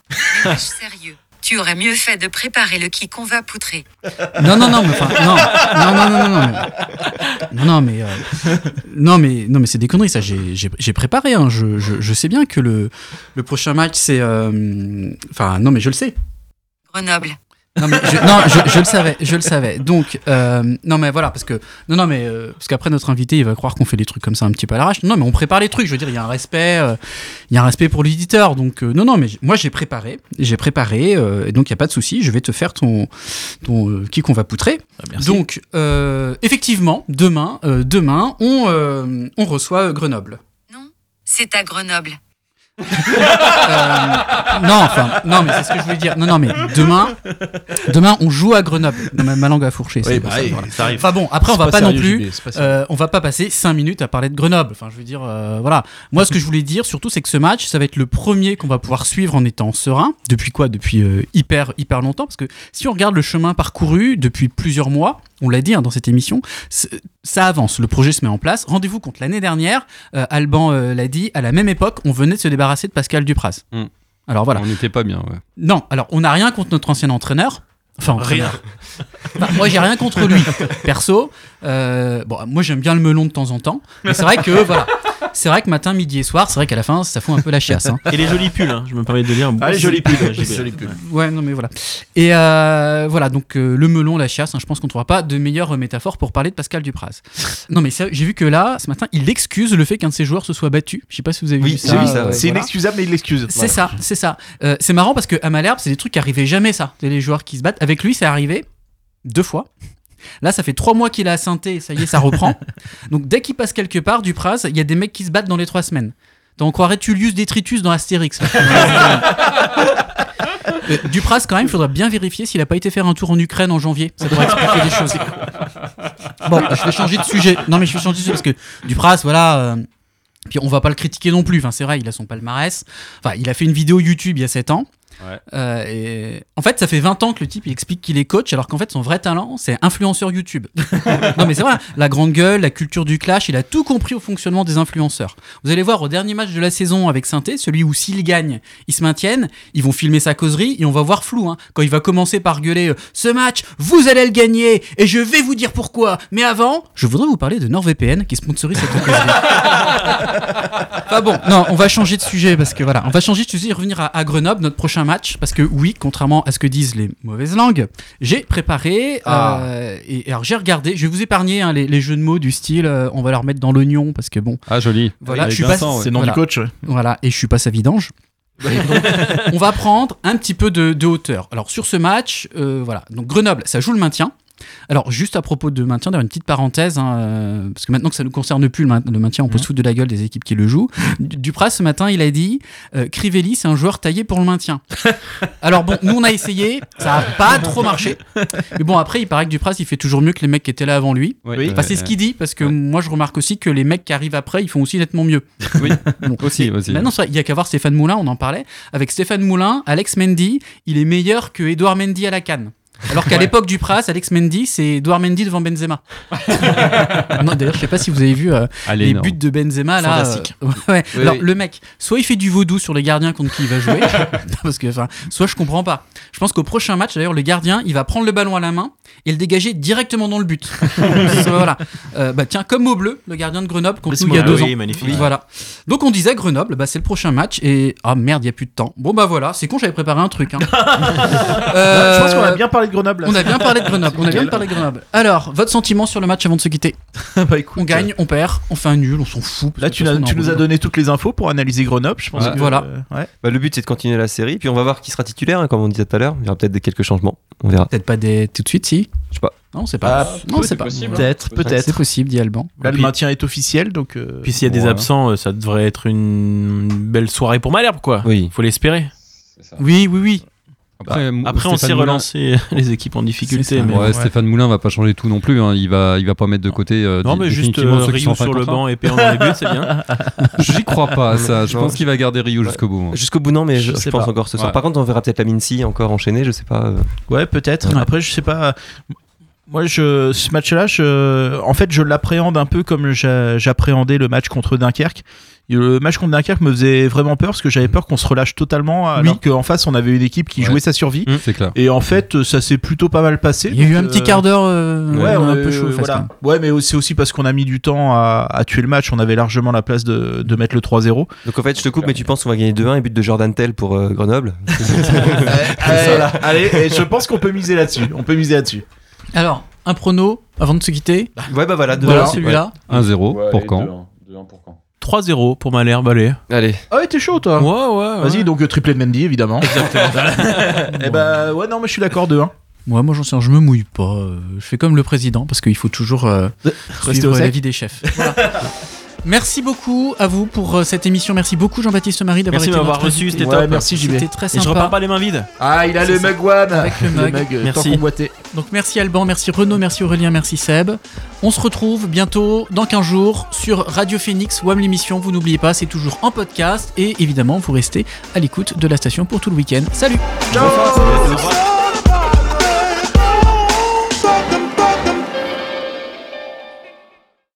Ménage sérieux. Tu aurais mieux fait de préparer le qui qu'on va poutrer. Non, non, non, mais enfin, non, non, non, non, non, non, mais, non, non, mais, euh, non, mais, non, mais c'est des conneries, ça. J'ai, préparé, hein. je, je, je sais bien que le, le prochain match, c'est, euh, enfin, non, mais je le sais. Grenoble. Non, mais je, non, je, je le savais, je le savais. Donc, euh, non, mais voilà, parce que, non, non, mais, euh, parce qu'après notre invité, il va croire qu'on fait des trucs comme ça un petit peu à l'arrache. Non, mais on prépare les trucs. Je veux dire, il y a un respect, euh, il y a un respect pour l'éditeur. Donc, euh, non, non, mais moi, j'ai préparé, j'ai préparé, euh, et donc il y a pas de souci. Je vais te faire ton, ton euh, qui qu'on va poutrer. merci. Donc, euh, effectivement, demain, euh, demain, on, euh, on reçoit Grenoble. C'est à Grenoble. Euh, non, enfin, non, mais c'est ce que je voulais dire. Non, non, mais demain, demain, on joue à Grenoble. Ma, ma langue a fourché. Oui, bah ça, oui, voilà. ça arrive. Enfin bon, après, on va pas non plus, euh, on va pas passer 5 minutes à parler de Grenoble. Enfin, je veux dire, euh, voilà. Moi, ce que je voulais dire, surtout, c'est que ce match, ça va être le premier qu'on va pouvoir suivre en étant serein. Depuis quoi? Depuis hyper, hyper longtemps. Parce que si on regarde le chemin parcouru depuis plusieurs mois, on l'a dit hein, dans cette émission, ça avance. Le projet se met en place. Rendez-vous compte, l'année dernière, euh, Alban euh, l'a dit, à la même époque, on venait de se débarrasser de Pascal Dupraz. Hmm. Alors voilà. On n'était pas bien, ouais. Non, alors on n'a rien contre notre ancien entraîneur. Enfin, Rien. entraîneur. Enfin, moi, j'ai rien contre lui, perso. Euh, bon, moi, j'aime bien le melon de temps en temps. Mais c'est vrai que, voilà. C'est vrai que matin, midi et soir, c'est vrai qu'à la fin, ça fout un peu la chiasse. hein. Et les jolis pulls, hein, je me permets de dire. Ah, les jolis pulls, les jolis pulls. Ouais, non, mais voilà. Et euh, voilà, donc euh, le melon, la chiasse, hein, je pense qu'on ne trouvera pas de meilleure euh, métaphore pour parler de Pascal Dupraz. Non, mais ça, j'ai vu que là, ce matin, il excuse le fait qu'un de ses joueurs se soit battu. Je sais pas si vous avez Oui, vu c'est ça. oui, ça. C'est voilà. inexcusable, mais il l'excuse. C'est ça, c'est ça. Euh, c'est marrant parce que à Malherbe, c'est des trucs qui arrivaient jamais ça. C'est les joueurs qui se battent. Avec lui, c'est arrivé deux fois. Là, ça fait trois mois qu'il est à Sainté, ça y est, ça reprend. Donc dès qu'il passe quelque part, Dupraz, il y a des mecs qui se battent dans les trois semaines. Donc, on croirait Tullius Detritus dans Astérix. Euh, Dupraz, quand même, il faudra bien vérifier s'il a pas été faire un tour en Ukraine en janvier. Ça devrait expliquer des choses. Bon, je vais changer de sujet. Non, mais je vais changer de sujet parce que Dupraz, voilà. euh, puis on va pas le critiquer non plus. Enfin, c'est vrai, il a son palmarès. Enfin, il a fait une vidéo YouTube il y a 7 ans. Ouais. Euh, et en fait, ça fait 20 ans que le type il explique qu'il est coach, alors qu'en fait, son vrai talent, c'est influenceur YouTube. non, mais c'est vrai, la grande gueule, la culture du clash, il a tout compris au fonctionnement des influenceurs. Vous allez voir au dernier match de la saison avec Sainté, celui où s'ils gagnent, ils se maintiennent, ils vont filmer sa causerie et on va voir flou. Hein, quand il va commencer par gueuler euh, Ce match, vous allez le gagner et je vais vous dire pourquoi. Mais avant, je voudrais vous parler de NordVPN qui sponsorise cette causerie. Enfin bon, non, on va changer de sujet parce que voilà, on va changer de sujet et revenir à, à Grenoble, notre prochain match, parce que oui, contrairement à ce que disent les mauvaises langues, j'ai préparé Ah. euh, et, et alors j'ai regardé, je vais vous épargner hein, les, les jeux de mots du style, euh, on va leur mettre dans l'oignon parce que bon, Ah, joli. voilà, je suis pas, Vincent, ouais. C'est le nom voilà. du coach. ouais. Voilà, et je suis pas sa vidange. Donc, on va prendre un petit peu de, de hauteur. Alors sur ce match, euh, voilà, donc Grenoble, ça joue le maintien. Alors juste à propos de maintien, d'ailleurs une petite parenthèse, hein, euh, parce que maintenant que ça ne concerne plus le, main- le maintien, on peut se foutre de la gueule des équipes qui le jouent. Du- Dupraz ce matin, il a dit, euh, Crivelli, c'est un joueur taillé pour le maintien. Alors bon, nous on a essayé, ça a pas trop marché. Mais bon après, il paraît que Dupraz, il fait toujours mieux que les mecs qui étaient là avant lui. Oui, Enfin, c'est ce qu'il dit, parce que moi je remarque aussi que les mecs qui arrivent après, ils font aussi nettement mieux. Oui, Bon, aussi, aussi. Maintenant, il y a qu'à voir Stéphane Moulin, on en parlait. Avec Stéphane Moulin, Alex Mendy, il est meilleur que Edouard Mendy à la canne. Alors qu'à Ouais. l'époque du Pras, Alex Mendy, c'est Edouard Mendy devant Benzema. non, d'ailleurs, je sais pas si vous avez vu euh, Allez, les non. buts de Benzema là. Fantastique. euh, ouais. Oui, Alors oui. le mec, soit il fait du vaudou sur les gardiens contre qui il va jouer, parce que enfin, soit je comprends pas. Je pense qu'au prochain match, d'ailleurs, le gardien, il va prendre le ballon à la main et le dégager directement dans le but. voilà. Euh, bah tiens, comme au bleu, le gardien de Grenoble contre nous il y a Ah deux oui, ans. magnifique. Voilà. Donc on disait Grenoble, bah, c'est le prochain match et ah merde, il y a plus de temps. Bon bah voilà, c'est con, j'avais préparé un truc. hein. Euh, Je pense qu'on a bien parlé de Grenoble. là. on a bien parlé de Grenoble. On a bien parlé de Grenoble. Alors, votre sentiment sur le match avant de se quitter Bah, écoute, On gagne, on perd, on fait un nul, on s'en fout. Là, tu, façon, nous as donné toutes les infos pour analyser Grenoble. Je pense Ouais. que, Voilà. euh, ouais. Bah, le but c'est de continuer la série, puis on va voir qui sera titulaire, hein, comme on disait tout à l'heure. Il y aura peut-être des- quelques changements. On verra. Peut-être pas des... tout de suite, si? Je sais pas. Non, c'est pas. Ah, non, c'est pas. possible. Peut-être, peut-être. C'est possible, dit Alban. Là, le maintien est officiel, donc. euh, Puis s'il y a des absents, euh, ça devrait être une belle soirée pour Malherbe, quoi. Oui. Faut l'espérer. Oui, oui, oui. Après, Mou- Après, on sait Moulin- relancer les équipes en difficulté. C'est ça. Mais Ouais, Stéphane Moulin va pas changer tout non plus. hein. Il va, il va pas mettre de côté. euh, Non, mais juste euh, de sur le banc et Péan dans les buts, c'est bien. J'y crois pas à ça. Je pense qu'il va garder Rio jusqu'au bout. hein. Jusqu'au bout, non, mais je, Je je sais pense pas. encore ce soir. Ouais. Par contre, on verra peut-être la Mincy encore enchaînée, je sais pas. euh. Ouais, peut-être. Ouais. Après, je sais pas. Moi, je, ce match-là, je, en fait, je l'appréhende un peu comme j'a- j'appréhendais le match contre Dunkerque. Le match contre Dunkerque me faisait vraiment peur parce que j'avais peur qu'on se relâche totalement alors qu'en face on avait une équipe qui Ouais. jouait sa survie. C'est clair. Et en fait, ça s'est plutôt pas mal passé. Il y a eu un petit euh, quart d'heure euh, Ouais, on a un peu chaud. fesses, voilà. Ouais, mais c'est aussi parce qu'on a mis du temps à, à tuer le match. On avait largement la place de, de mettre le 3-0. Donc en fait, je te coupe, mais tu penses qu'on va gagner 2-1 et but de Jordan Tell pour euh, Grenoble Allez, allez, et je pense qu'on peut miser là-dessus. On peut miser là-dessus. Alors, un prono avant de se quitter. Ouais, bah voilà, Voilà, celui-là. 1-0 Ouais, pour allez, quand 2-1, 2-1 pour quand 3-0 pour Malherbe, allez. Allez. Ah ouais, t'es chaud toi. Ouais, ouais. Vas-y, donc euh, triplé de Mendy évidemment. Exactement. Et bah ouais, non, mais je suis d'accord de 1. Moi, moi j'en sais, rien, je me mouille pas. euh, Je fais comme le président parce qu'il faut toujours euh, Rester au suivre sec. l'avis des chefs. Voilà. Merci beaucoup à vous pour euh, cette émission. Merci beaucoup Jean-Baptiste Marie d'avoir été m'avoir reçu, c'était Ouais, top. merci, JB. C'était très Et sympa. je repars pas les mains vides. Ah, il a le ça. mug one. Avec le mug. euh, Merci. Donc merci Alban, merci Renaud, merci Aurélien, merci Seb. On se retrouve bientôt dans 15 jours sur Radio Phoenix, WAM l'émission. Vous n'oubliez pas, c'est toujours en podcast et évidemment vous restez à l'écoute de la station pour tout le week-end. Salut Ciao.